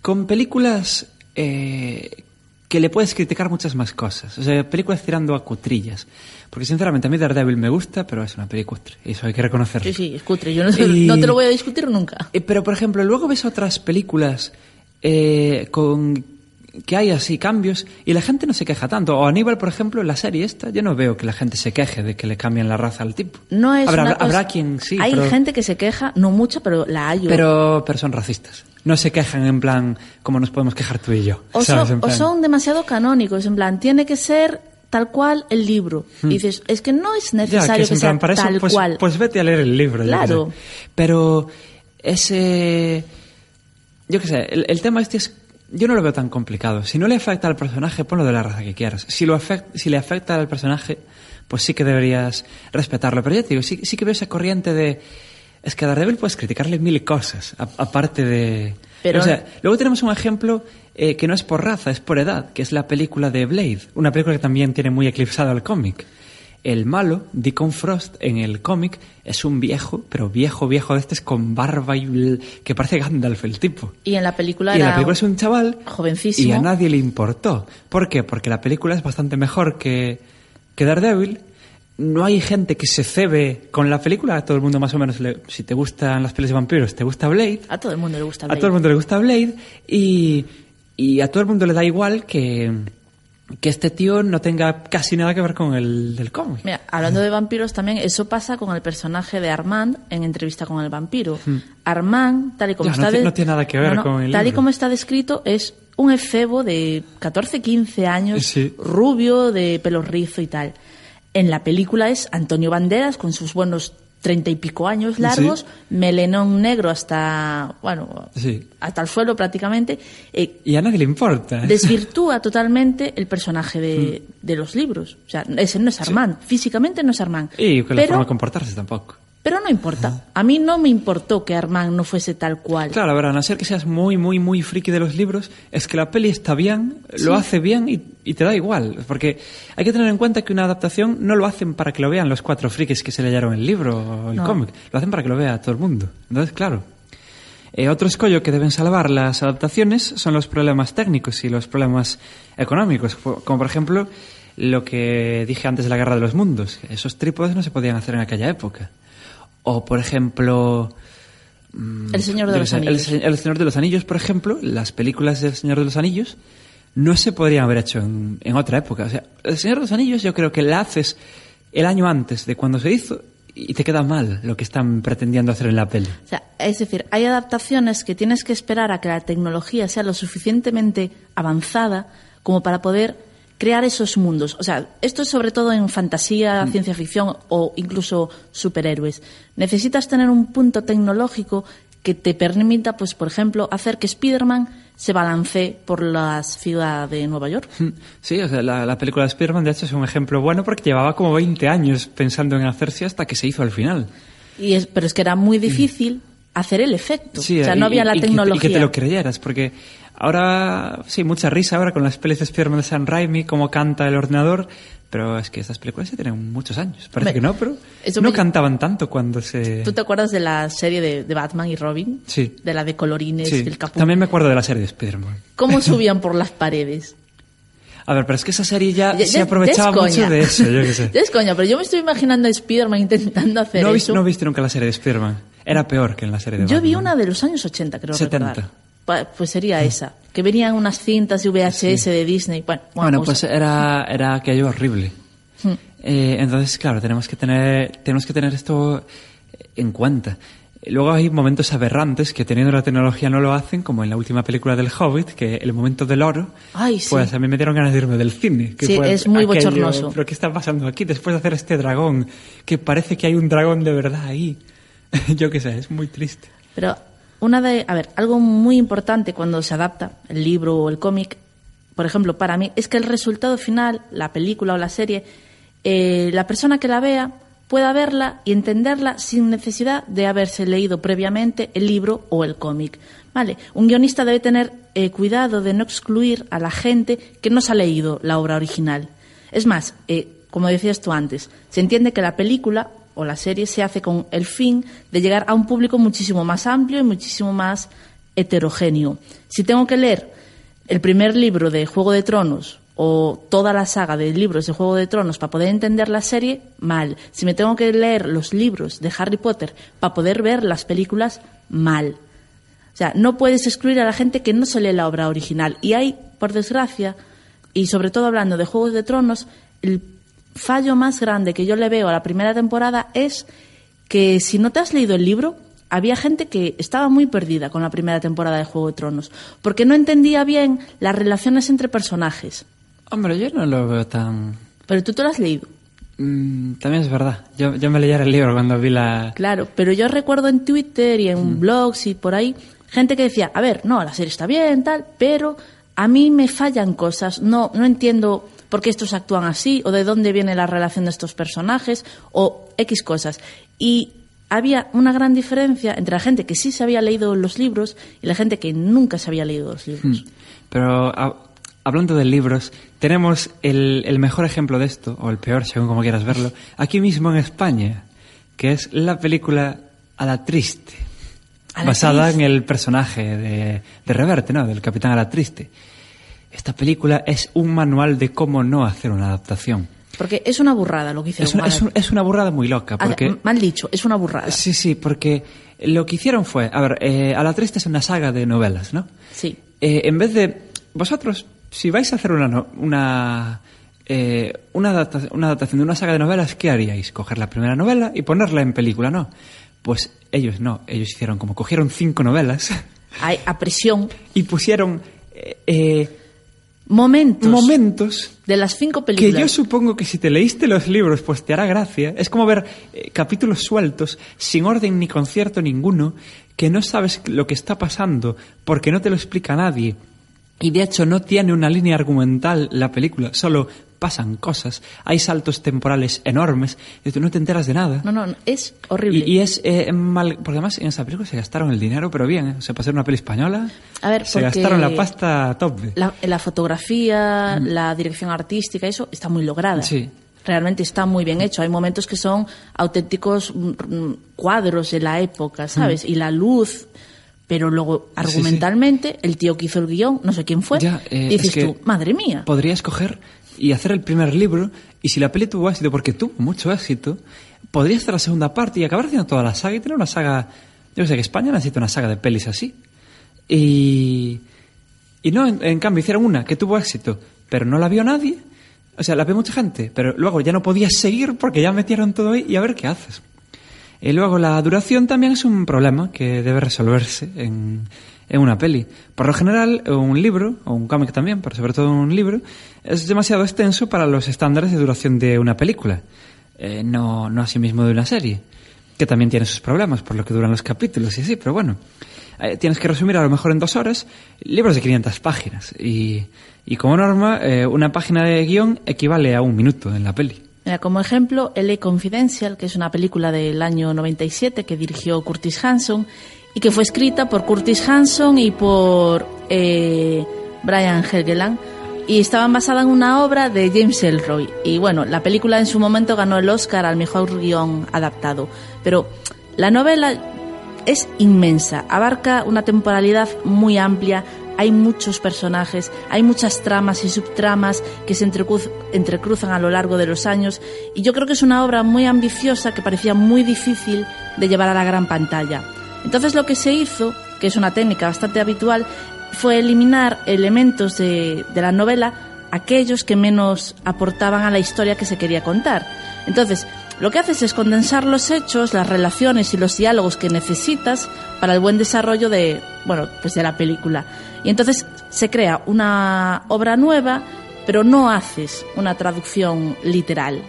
con películas eh, que le puedes criticar muchas más cosas. O sea, películas tirando a cutrillas. Porque sinceramente a mí Daredevil me gusta, pero es una peli cutre. Eso hay que reconocerlo. Sí, sí, es cutre, yo no, Y- no te lo voy a discutir nunca. Eh, pero, por ejemplo, luego ves otras películas eh, con que hay así cambios y la gente no se queja tanto. O Aníbal, por ejemplo, en la serie esta, yo no veo que la gente se queje de que le cambien la raza al tipo. No es habrá, una habrá- cosa- habrá quien sí, Hay pero, gente que se queja, no mucha, pero la hay. pero, pero son racistas. No se quejan en plan como nos podemos quejar tú y yo. o, ¿sabes? son, o demasiado canónicos, en plan, tiene que ser tal cual el libro. Y dices, es que no es Hmm. Ya, necesario es que, sea plan, para eso, tal pues, cual. pues vete a leer el libro. Claro. Pero ese... Yo qué sé, el, el tema este es... Yo no lo veo tan complicado. Si no le afecta al personaje, ponlo de la raza que quieras. Si, lo afec- si le afecta al personaje, pues sí que deberías respetarlo. Pero ya te digo, sí, sí que veo esa corriente de... Es que a Daredevil puedes criticarle mil cosas, aparte de... Pero- O sea, luego tenemos un ejemplo eh, que no es por raza, es por edad, que es la película de Blade. Una película que también tiene muy eclipsado al cómic. El malo, Deacon Frost, en el cómic, es un viejo, pero viejo, viejo de este es con barba y que parece Gandalf el tipo. Y en la película Y en la película es un chaval jovencísimo. y a nadie le importó. ¿Por qué? Porque la película es bastante mejor que, que Daredevil. No hay gente que se cebe con la película. A todo el mundo más o menos, le- si te gustan las pelis de vampiros, te gusta Blade. A todo el mundo le gusta A Blade. todo el mundo le gusta Blade y, y a todo el mundo le da igual que, que este tío no tenga casi nada que ver con el del cómic. Mira, hablando de vampiros también, eso pasa con el personaje de Armand en entrevista con el vampiro. Armand, tal y como Hmm. Ya, no está de- no tiene nada que ver con el Tal y como está descrito, es un efebo de 14, 15 años, Sí. rubio, de pelo rizo y tal. En la película es Antonio Banderas con sus buenos treinta y pico años largos, melenón negro hasta, bueno, Sí. hasta el suelo prácticamente. eh, Y a nadie le importa. desvirtúa totalmente el personaje de, Hmm. de los libros. O sea, ese no es Armand. Físicamente no es Armand. Y con la pero, forma de comportarse tampoco. Pero no importa. A mí no me importó que Armand no fuese tal cual. Claro, a ver, a no ser que seas muy, muy, muy friki de los libros, es que la peli está bien, lo hace bien y, y te da igual. Porque hay que tener en cuenta que una adaptación no lo hacen para que lo vean los cuatro frikis que se leyeron el libro o el No. cómic. Lo hacen para que lo vea todo el mundo. Entonces, claro. Eh, otro escollo que deben salvar las adaptaciones son los problemas técnicos y los problemas económicos. Como por ejemplo lo que dije antes de la Guerra de los Mundos. Esos trípodes no se podían hacer en aquella época. O por ejemplo... mm, El Señor de los sé, Anillos. El, Señor de los Anillos, por ejemplo, las películas del Señor de los Anillos no se podrían haber hecho en, en otra época. O sea, El Señor de los Anillos yo creo que la haces el año antes de cuando se hizo y te queda mal lo que están pretendiendo hacer en la peli. O sea, es decir, hay adaptaciones que tienes que esperar a que la tecnología sea lo suficientemente avanzada como para poder crear esos mundos. O sea, esto es sobre todo en fantasía, Mm. ciencia ficción o incluso superhéroes. Necesitas tener un punto tecnológico que te permita, pues, por ejemplo, hacer que Spider-Man se balancee por la ciudad de Nueva York. Sí, o sea, la, la película de Spider-Man de hecho es un ejemplo bueno porque llevaba como 20 años pensando en hacerse hasta que se hizo al final. Y es, pero es que era muy difícil hacer el efecto. Sí, o sea, y- no había la y que tecnología. Y que te lo creyeras, porque ahora, sí, mucha risa ahora con las pelis de Spider-Man de Sam Raimi, cómo canta el ordenador, pero es que estas películas ya tienen muchos años. Parece que no, pero no me- cantaban tanto cuando se... ¿Tú te acuerdas de la serie de, de Batman y Robin? Sí. De la de colorines, Sí, el capuz. también me acuerdo de la serie de Spider-Man. ¿Cómo subían por las paredes? A ver, pero es que esa serie ya, Ya- se aprovechaba mucho de eso, yo qué sé. Es coña, pero yo me estoy imaginando a Spider-Man intentando hacer No, eso. no viste nunca la serie de Spider-Man. Era peor que en la serie de yo vi Batman. una de los años 80, creo 70. recordar. Pues sería esa. Que venían unas cintas de VHS de Disney. Bueno, Bueno, pues a- era, era aquello horrible. Hmm. Eh, entonces, claro, tenemos que tener, tenemos que tener esto en cuenta. Luego hay momentos aberrantes que teniendo la tecnología no lo hacen, como en la última película del Hobbit, que el momento del oro, Ay, sí. pues a mí me dieron ganas de irme del cine. Que Sí, fue es muy aquello, bochornoso. Pero ¿qué está pasando aquí después de hacer este dragón? Que parece que hay un dragón de verdad ahí. Yo qué sé, es muy triste. Pero una de, a ver, algo muy importante cuando se adapta el libro o el cómic, por ejemplo, para mí, es que el resultado final, la película o la serie, eh, la persona que la vea pueda verla y entenderla sin necesidad de haberse leído previamente el libro o el cómic. Vale, un guionista debe tener eh, cuidado de no excluir a la gente que no se ha leído la obra original. Es más, eh, como decías tú antes, se entiende que la película o la serie se hace con el fin de llegar a un público muchísimo más amplio y muchísimo más heterogéneo. Si tengo que leer el primer libro de Juego de Tronos o toda la saga de libros de Juego de Tronos para poder entender la serie, mal. Si me tengo que leer los libros de Harry Potter para poder ver las películas, mal. O sea, no puedes excluir a la gente que no se lee la obra original. Y hay, por desgracia, y sobre todo hablando de Juegos de Tronos, el fallo más grande que yo le veo a la primera temporada es que si no te has leído el libro, había gente que estaba muy perdida con la primera temporada de Juego de Tronos, porque no entendía bien las relaciones entre personajes. Hombre, yo no lo veo tan... Pero tú te lo has leído. Mm, también es verdad. Yo, yo me leía el libro cuando vi la... Claro, pero yo recuerdo en Twitter y en blogs y por ahí gente que decía, a ver, no, la serie está bien, tal, pero a mí me fallan cosas, no, no entiendo por qué estos actúan así o de dónde viene la relación de estos personajes o X cosas. Y había una gran diferencia entre la gente que sí se había leído los libros y la gente que nunca se había leído los libros. Pero a- hablando de libros, tenemos el, el mejor ejemplo de esto, o el peor, según como quieras verlo, aquí mismo en España, que es la película A la Triste, A la basada Triste. en el personaje de, de Reverte, ¿no? Del Capitán A la Triste. Esta película es un manual de cómo no hacer una adaptación. Porque es una burrada lo que hicieron. Es una, es un- es una burrada muy loca, porque... Mal dicho, es una burrada. Sí, sí, porque lo que hicieron fue... A ver, eh, A la Triste es una saga de novelas, ¿no? Sí. Eh, en vez de... Vosotros, si vais a hacer una, una, eh, una, adapta- una adaptación de una saga de novelas, ¿qué haríais? Coger la primera novela y ponerla en película, ¿no? Pues ellos no, ellos hicieron como cogieron cinco novelas a presión y pusieron eh, eh, momentos momentos de las cinco que películas. yo supongo que si te leíste los libros, pues te hará gracia. Es como ver eh, capítulos sueltos, sin orden ni concierto ninguno, que no sabes lo que está pasando porque no te lo explica nadie. Y de hecho no tiene una línea argumental la película, solo pasan cosas. Hay saltos temporales enormes y tú no te enteras de nada. No, no, no, es horrible. Y, y es eh, mal, porque además en esa película se gastaron el dinero, pero bien, ¿eh? o sea, para ser una peli española, A ver, se gastaron la pasta a tope. La, la fotografía, la dirección artística, eso está muy lograda. Mm. Sí. Realmente está muy bien hecho. Hay momentos que son auténticos mm, mm, cuadros de la época, ¿sabes? Y la luz. Pero luego. Sí, sí. argumentalmente, el tío que hizo el guion, no sé quién fue, Ya, eh, dices es que tú, madre mía. Podrías coger y hacer el primer libro, y si la peli tuvo éxito, porque tuvo mucho éxito, podrías hacer la segunda parte y acabar haciendo toda la saga y tener una saga. Yo sé que España necesita una saga de pelis así. Y. Y no, en, en cambio, hicieron una que tuvo éxito, pero no la vio nadie. O sea, la vio mucha gente, pero luego ya no podías seguir porque ya metieron todo ahí y a ver qué haces. Y luego la duración también es un problema que debe resolverse en, en una peli. Por lo general, un libro, o un cómic también, pero sobre todo un libro, es demasiado extenso para los estándares de duración de una película. Eh, no, no así mismo de una serie, que también tiene sus problemas por lo que duran los capítulos y así, pero bueno. Eh, tienes que resumir a lo mejor en dos horas libros de 500 páginas. Y, y como norma, eh, una página de guion equivale a un minuto en la peli. Como ejemplo, L.A. Confidential, que es una película del año 97 que dirigió Curtis Hanson y que fue escrita por Curtis Hanson y por eh, Brian Helgeland y estaban basada en una obra de James Elroy. Y bueno, la película en su momento ganó el Oscar al mejor guion adaptado. Pero la novela es inmensa, abarca una temporalidad muy amplia, hay muchos personajes, hay muchas tramas y subtramas que se entrecruz- entrecruzan a lo largo de los años y yo creo que es una obra muy ambiciosa que parecía muy difícil de llevar a la gran pantalla. Entonces lo que se hizo, que es una técnica bastante habitual, fue eliminar elementos de, de la novela, aquellos que menos aportaban a la historia que se quería contar. Entonces, lo que haces es condensar los hechos, las relaciones y los diálogos que necesitas para el buen desarrollo de, bueno, pues de la película. Y entonces se crea una obra nueva, pero no haces una traducción literal.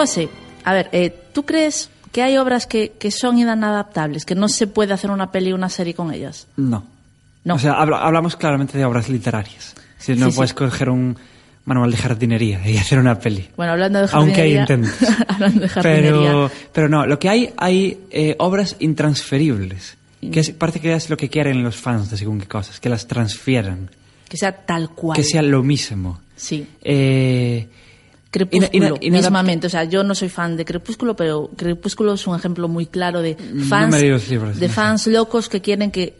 José, a ver, eh, ¿tú crees que hay obras que, que son inadaptables, que no se puede hacer una peli o una serie con ellas? No. No. O sea, habla- hablamos claramente de obras literarias. Si no Sí, puedes sí. coger un manual de jardinería y hacer una peli. Bueno, hablando de Aunque hay jardinería... intentos. hablando de jardinería... Pero, pero no, lo que hay, hay eh, obras intransferibles. Que es- parece que es lo que quieren los fans de según qué cosas, que las transfieran. Que sea tal cual. Que sea lo mismo. Sí. Eh, Crepúsculo, mismamente. O sea, yo no soy fan de Crepúsculo, pero Crepúsculo es un ejemplo muy claro de fans, libros, de fans locos que quieren que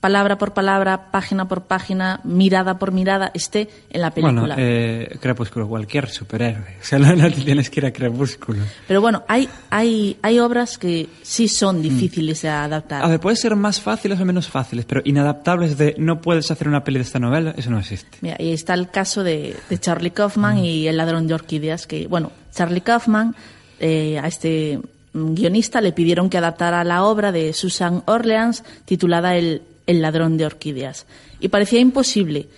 palabra por palabra, página por página, mirada por mirada esté en la bueno, película. eh, Crepúsculo, cualquier superhéroe. O sea, no, tienes que ir a Crepúsculo. Pero bueno, hay, hay, hay obras que sí son difíciles de adaptar. Mm. A ver, puede ser más fáciles o menos fáciles, pero inadaptables de no puedes hacer una peli de esta novela, eso no existe. Mira, y está el caso de, de Charlie Kaufman y El ladrón de orquídeas, que, bueno, Charlie Kaufman, eh, a este mm, guionista le pidieron que adaptara la obra de Susan Orleans titulada El, El ladrón de orquídeas. Y parecía imposible.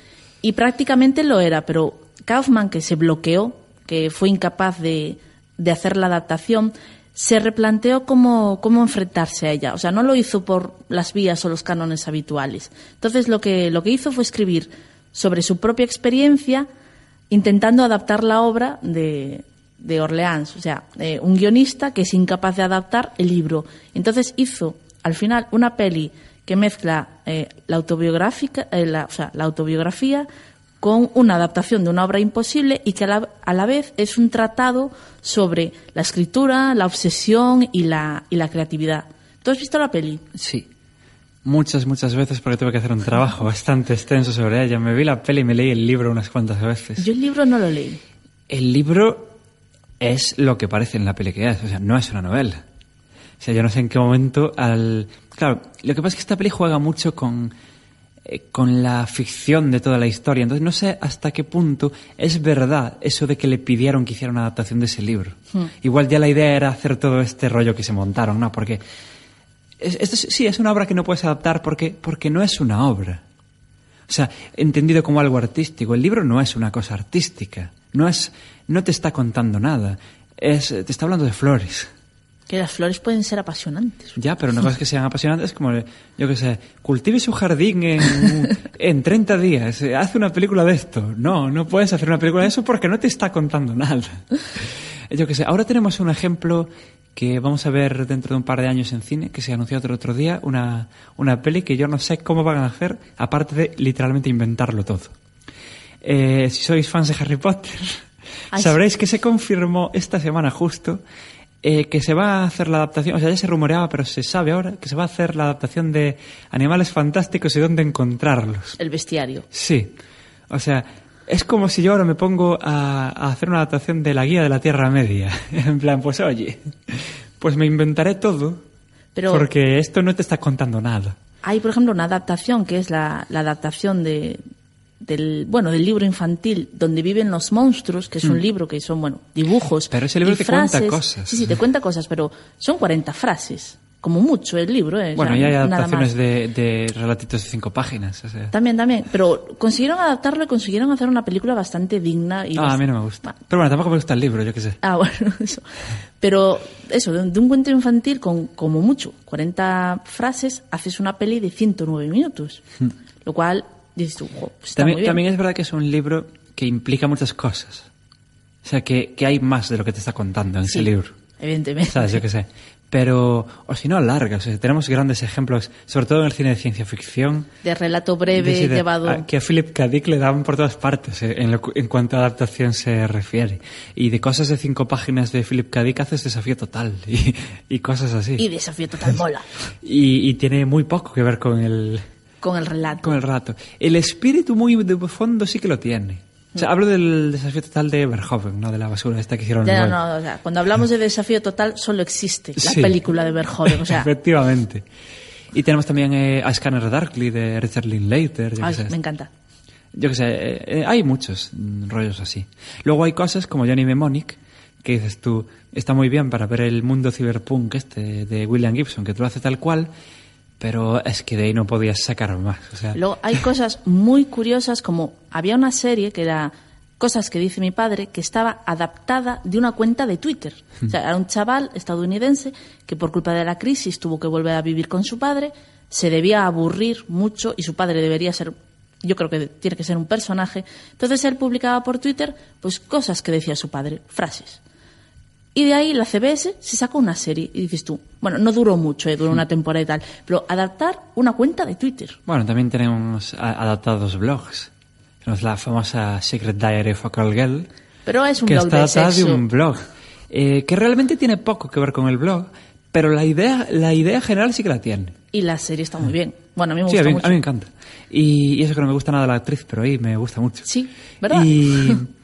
Y prácticamente lo era, pero Kaufman, que se bloqueó, que fue incapaz de, de hacer la adaptación, se replanteó cómo, cómo enfrentarse a ella. O sea, no lo hizo por las vías o los cánones habituales. Entonces, lo que, lo que hizo fue escribir sobre su propia experiencia, intentando adaptar la obra de, de Orleans, o sea, eh, un guionista que es incapaz de adaptar el libro. Entonces hizo al final una peli que mezcla eh, la autobiográfica, eh, la, o sea, la autobiografía con una adaptación de una obra imposible y que a la, a la vez es un tratado sobre la escritura, la obsesión y la, y la creatividad. ¿Tú has visto la peli? Sí. Muchas, muchas veces porque tuve que hacer un trabajo bastante extenso sobre ella. Me vi la peli y me leí el libro unas cuantas veces. Yo el libro no lo leí. El libro es lo que parece en la peli que es, o sea, no es una novela. O sea, yo no sé en qué momento al... Claro, lo que pasa es que esta peli juega mucho con, eh, con la ficción de toda la historia, entonces no sé hasta qué punto es verdad eso de que le pidieron que hiciera una adaptación de ese libro. Igual ya la idea era hacer todo este rollo que se montaron, ¿no? Porque es- esto es- sí es una obra que no puedes adaptar porque, porque no es una obra. O sea, entendido como algo artístico. El libro no es una cosa artística. No es, no te está contando nada. Es, te está hablando de flores. Que las flores pueden ser apasionantes. Ya, pero una cosa es que sean apasionantes como, yo que sé, cultive su jardín en, en 30 días, eh, haz una película de esto. No, no puedes hacer una película de eso porque no te está contando nada. Yo que sé, ahora tenemos un ejemplo que vamos a ver dentro de un par de años en cine, que se anunció otro, otro día, una, una peli que yo no sé cómo van a hacer, aparte de literalmente inventarlo todo. Eh, si sois fans de Harry Potter, sabréis que se confirmó esta semana justo eh, que se va a hacer la adaptación, o sea, ya se rumoreaba, pero se sabe ahora que se va a hacer la adaptación de Animales Fantásticos y dónde encontrarlos. El bestiario. Sí, o sea, es como si yo ahora me pongo a, a hacer una adaptación de la Guía de la Tierra Media. en plan, pues oye, pues me inventaré todo, Pero porque esto no te está contando nada. hay, por ejemplo, una adaptación que es la, la adaptación de, del, bueno, del libro infantil donde viven los monstruos, que es un libro que son, bueno, dibujos. Mm. Pero ese libro te cuenta frases. cosas. Sí, sí, te cuenta cosas, pero son 40 frases. Como mucho el libro, ¿eh? O Bueno, sea, y hay adaptaciones de, de relatitos de cinco páginas. O sea. También, también. Pero consiguieron adaptarlo y consiguieron hacer una película bastante digna. Y Ah, a mí no me gusta. Pero bueno, tampoco me gusta el libro, yo qué sé. Ah, bueno, eso. Pero eso, de, de un cuento infantil con como mucho 40 frases, haces una peli de 109 minutos. Lo cual, dices tú, "Jo, pues está muy. También, bien. también es verdad que es un libro que implica muchas cosas. O sea, que, que hay más de lo que te está contando en Sí, ese libro. Evidentemente. ¿Sabes? Yo qué sé. Pero, o si no, largas. O sea, tenemos grandes ejemplos, sobre todo en el cine de ciencia ficción. De relato breve, de- de- llevado. a- que a Philip K. Dick le dan por todas partes eh, en, lo en cuanto a adaptación se refiere. Y de cosas de cinco páginas de Philip K. Dick haces desafío total y, y cosas así. Y desafío total mola. Y, y tiene muy poco que ver con el, Con el relato. con el rato. El espíritu muy de fondo sí que lo tiene. O sea, hablo del desafío total de Verhoeven, no de la basura esta que hicieron Ya, luego. no, o sea, cuando hablamos de desafío total, solo existe la Sí. película de Verhoeven. O sea, Efectivamente. Y tenemos también eh, a Scanner Darkly de Richard Linklater. qué ay, me encanta. Yo que sé, eh, eh, hay muchos mm, rollos así. Luego hay cosas como Johnny Mnemonic, que dices tú, está muy bien para ver el mundo cyberpunk este de William Gibson, que tú lo haces tal cual, pero es que de ahí no podías sacar más. Luego hay cosas muy curiosas como había una serie que era Cosas que dice mi padre que estaba adaptada de una cuenta de Twitter. O sea, era un chaval estadounidense que por culpa de la crisis tuvo que volver a vivir con su padre, se debía aburrir mucho y su padre debería ser yo creo que tiene que ser un personaje. Entonces él publicaba por Twitter pues cosas que decía su padre, frases. Y de ahí la CBS se sacó una serie y dices tú, bueno, no duró mucho, eh, duró una temporada y tal, pero adaptar una cuenta de Twitter. Bueno, también tenemos adaptados blogs. Tenemos la famosa Secret Diary of a Call Girl, Pero es un que blog está de adaptada de sexo. un blog, eh, que realmente tiene poco que ver con el blog, pero la idea, la idea general sí que la tiene. Y la serie está muy bien. Bueno, a mí me Sí, gusta a mí, mucho. a mí me encanta. Y, y eso que no me gusta nada de la actriz, pero ahí me gusta mucho. Sí, ¿verdad? Y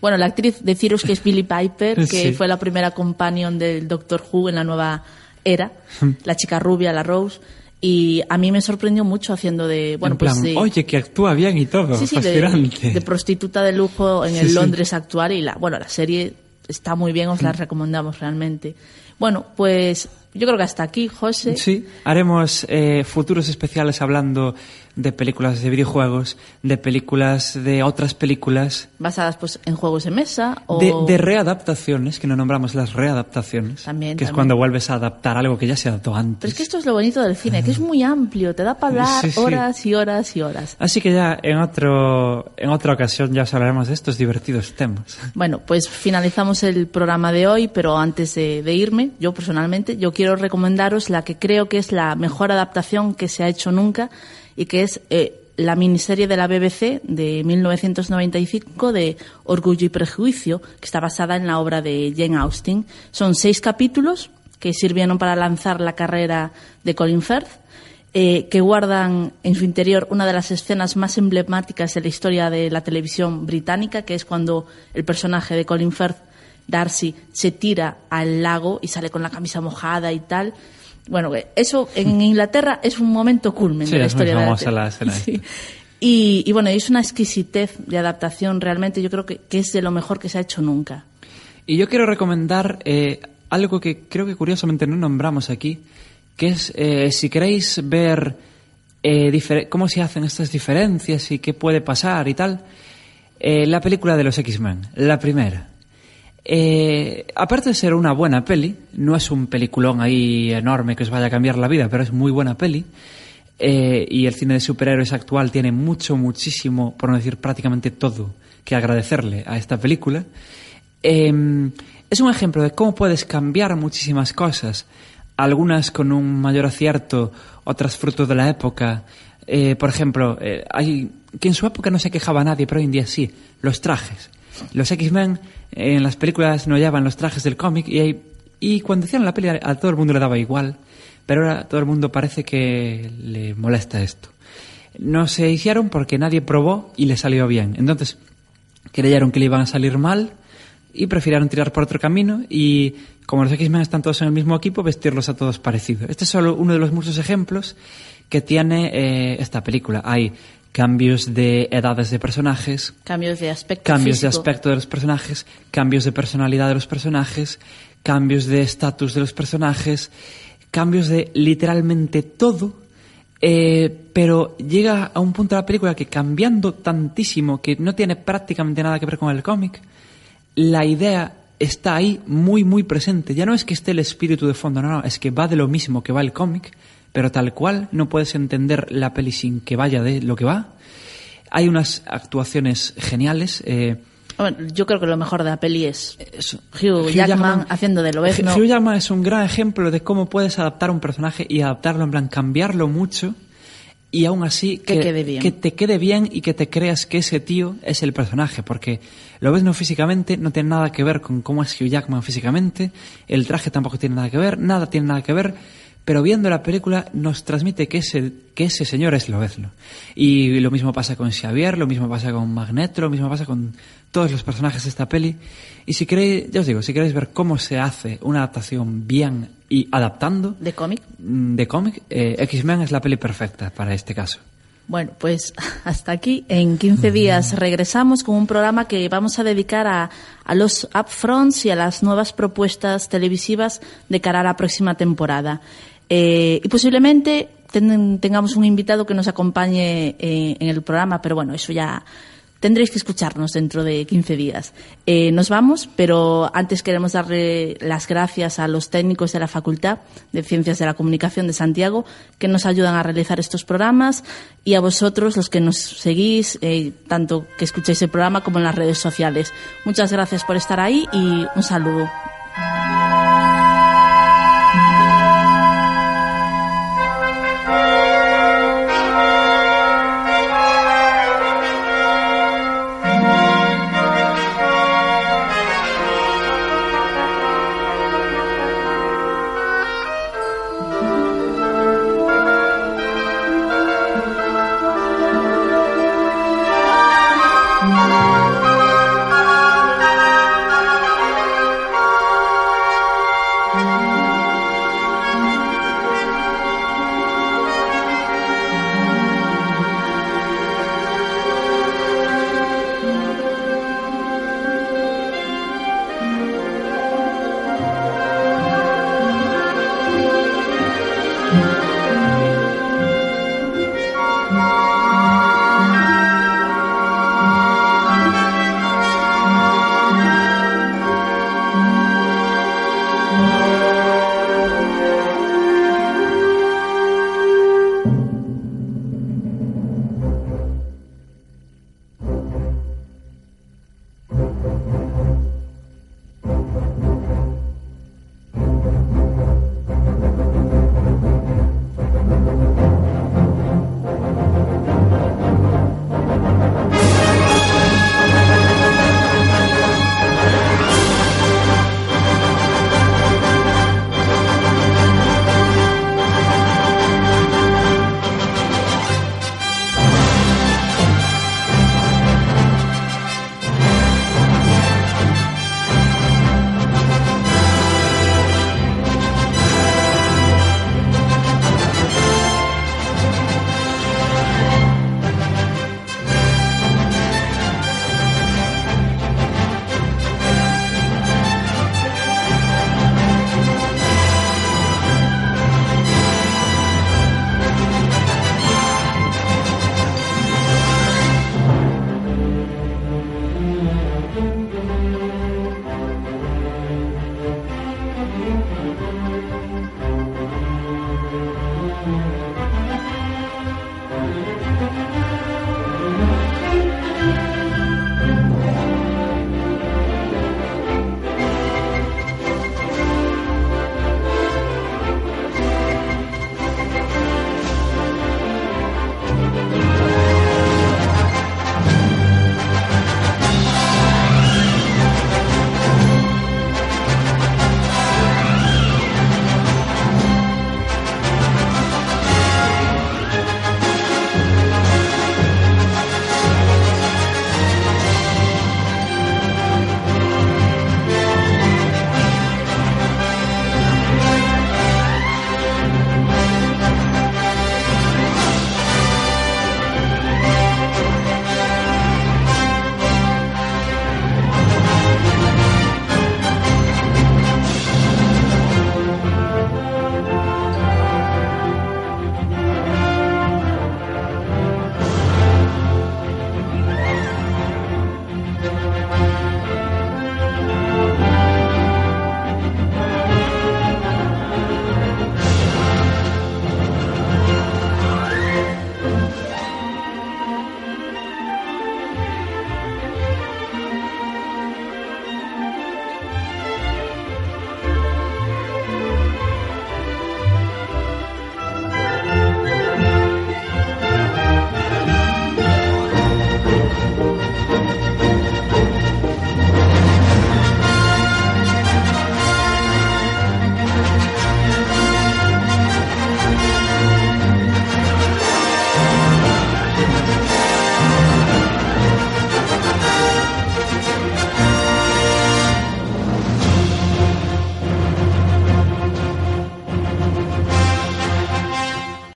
Bueno, la actriz, deciros que es Billie Piper, que Sí. fue la primera companion del Doctor Who en la nueva era, la chica rubia, la Rose, y a mí me sorprendió mucho haciendo de, bueno, en plan, pues de, oye, que actúa bien y todo, sí, sí, de, fascinante. de prostituta de lujo en Sí, el. Londres actual y la, bueno, la serie está muy bien, os la recomendamos realmente. Bueno, pues yo creo que hasta aquí, José. Sí, haremos eh, futuros especiales hablando de películas de videojuegos, de películas de otras películas, Basadas pues en juegos de mesa o... de, de readaptaciones, que no nombramos las readaptaciones, También, que es también. cuando vuelves a adaptar algo que ya se adaptó antes. Pero es que esto es lo bonito del cine, que es muy amplio, te da para hablar Sí, sí. horas y horas y horas. Así que ya en otro en otra ocasión ya os hablaremos de estos divertidos temas. Bueno, pues finalizamos el programa de hoy, pero antes de, de irme, yo personalmente, yo quiero recomendaros la que creo que es la mejor adaptación que se ha hecho nunca y que es eh, la miniserie de la BBC de 1995 de Orgullo y Prejuicio, que está basada en la obra de Jane Austen. Son seis capítulos que sirvieron para lanzar la carrera de Colin Firth eh, que guardan en su interior una de las escenas más emblemáticas de la historia de la televisión británica, que es cuando el personaje de Colin Firth, Darcy, se tira al lago y sale con la camisa mojada y tal. Bueno, eso en Inglaterra es un momento culmen Sí, de la es muy de tele- la escena Sí. Y, y bueno, es una exquisitez de adaptación realmente, yo creo que, que es de lo mejor que se ha hecho nunca. Y yo quiero recomendar eh, algo que creo que curiosamente no nombramos aquí, que es eh, si queréis ver eh, cómo se hacen estas diferencias y qué puede pasar y tal, eh, la película de los X-Men, la primera. Eh, aparte de ser una buena peli, no es un peliculón ahí enorme que os vaya a cambiar la vida, pero es muy buena peli. Eh, y el cine de superhéroes actual tiene mucho, muchísimo, por no decir prácticamente todo, que agradecerle a esta película. Eh, es un ejemplo de cómo puedes cambiar muchísimas cosas, algunas con un mayor acierto, otras fruto de la época. Eh, por ejemplo, eh, hay que en su época no se quejaba nadie, pero hoy en día sí, los trajes. Los X-Men eh, en las películas no llevan los trajes del cómic y, y cuando hicieron la peli a, todo el mundo le daba igual, pero ahora todo el mundo parece que le molesta esto. No se hicieron porque nadie probó y le salió bien. Entonces, creyeron que le iban a salir mal y prefirieron tirar por otro camino y como los X-Men están todos en el mismo equipo, vestirlos a todos parecidos. Este es solo uno de los muchos ejemplos que tiene eh, esta película. Hay cambios de edades de personajes, Cambios de aspecto cambios de aspecto de los personajes, cambios de personalidad de los personajes, cambios de estatus de los personajes, cambios de literalmente todo, eh, pero llega a un punto de la película que cambiando tantísimo, que no tiene prácticamente nada que ver con el cómic, la idea está ahí muy, muy presente. Ya no es que esté el espíritu de fondo, no, no, es que va de lo mismo que va el cómic, pero tal cual no puedes entender la peli sin que vaya de lo que va. Hay unas actuaciones geniales. eh, Bueno, yo creo que lo mejor de la peli es eso. Hugh, Jackman, haciendo de Lobezno. Hugh Jackman es un gran ejemplo de cómo puedes adaptar un personaje y adaptarlo en plan cambiarlo mucho y aún así Que quede bien. que te quede bien y que te creas que ese tío es el personaje porque lo ves no físicamente no tiene nada que ver con cómo es Hugh Jackman físicamente el traje tampoco tiene nada que ver nada tiene nada que ver pero viendo la película nos transmite que ese, que ese señor es Lobezno. Y lo mismo pasa con Xavier, lo mismo pasa con Magneto, lo mismo pasa con todos los personajes de esta peli. Y si queréis, ya os digo, si queréis ver cómo se hace una adaptación bien y adaptando de cómic. mm, de cómic, eh, X-Men es la peli perfecta para este caso. Bueno, pues hasta aquí. En 15 días regresamos con un programa que vamos a dedicar a, a los upfronts y a las nuevas propuestas televisivas de cara a la próxima temporada. Eh, y posiblemente ten- tengamos un invitado que nos acompañe eh, en el programa, pero bueno, eso ya tendréis que escucharnos dentro de 15 días. Eh, nos vamos, pero antes queremos darle las gracias a los técnicos de la Facultad de Ciencias de la Comunicación de Santiago que nos ayudan a realizar estos programas y a vosotros, los que nos seguís, eh, tanto que escucháis el programa como en las redes sociales. Muchas gracias por estar ahí y un saludo.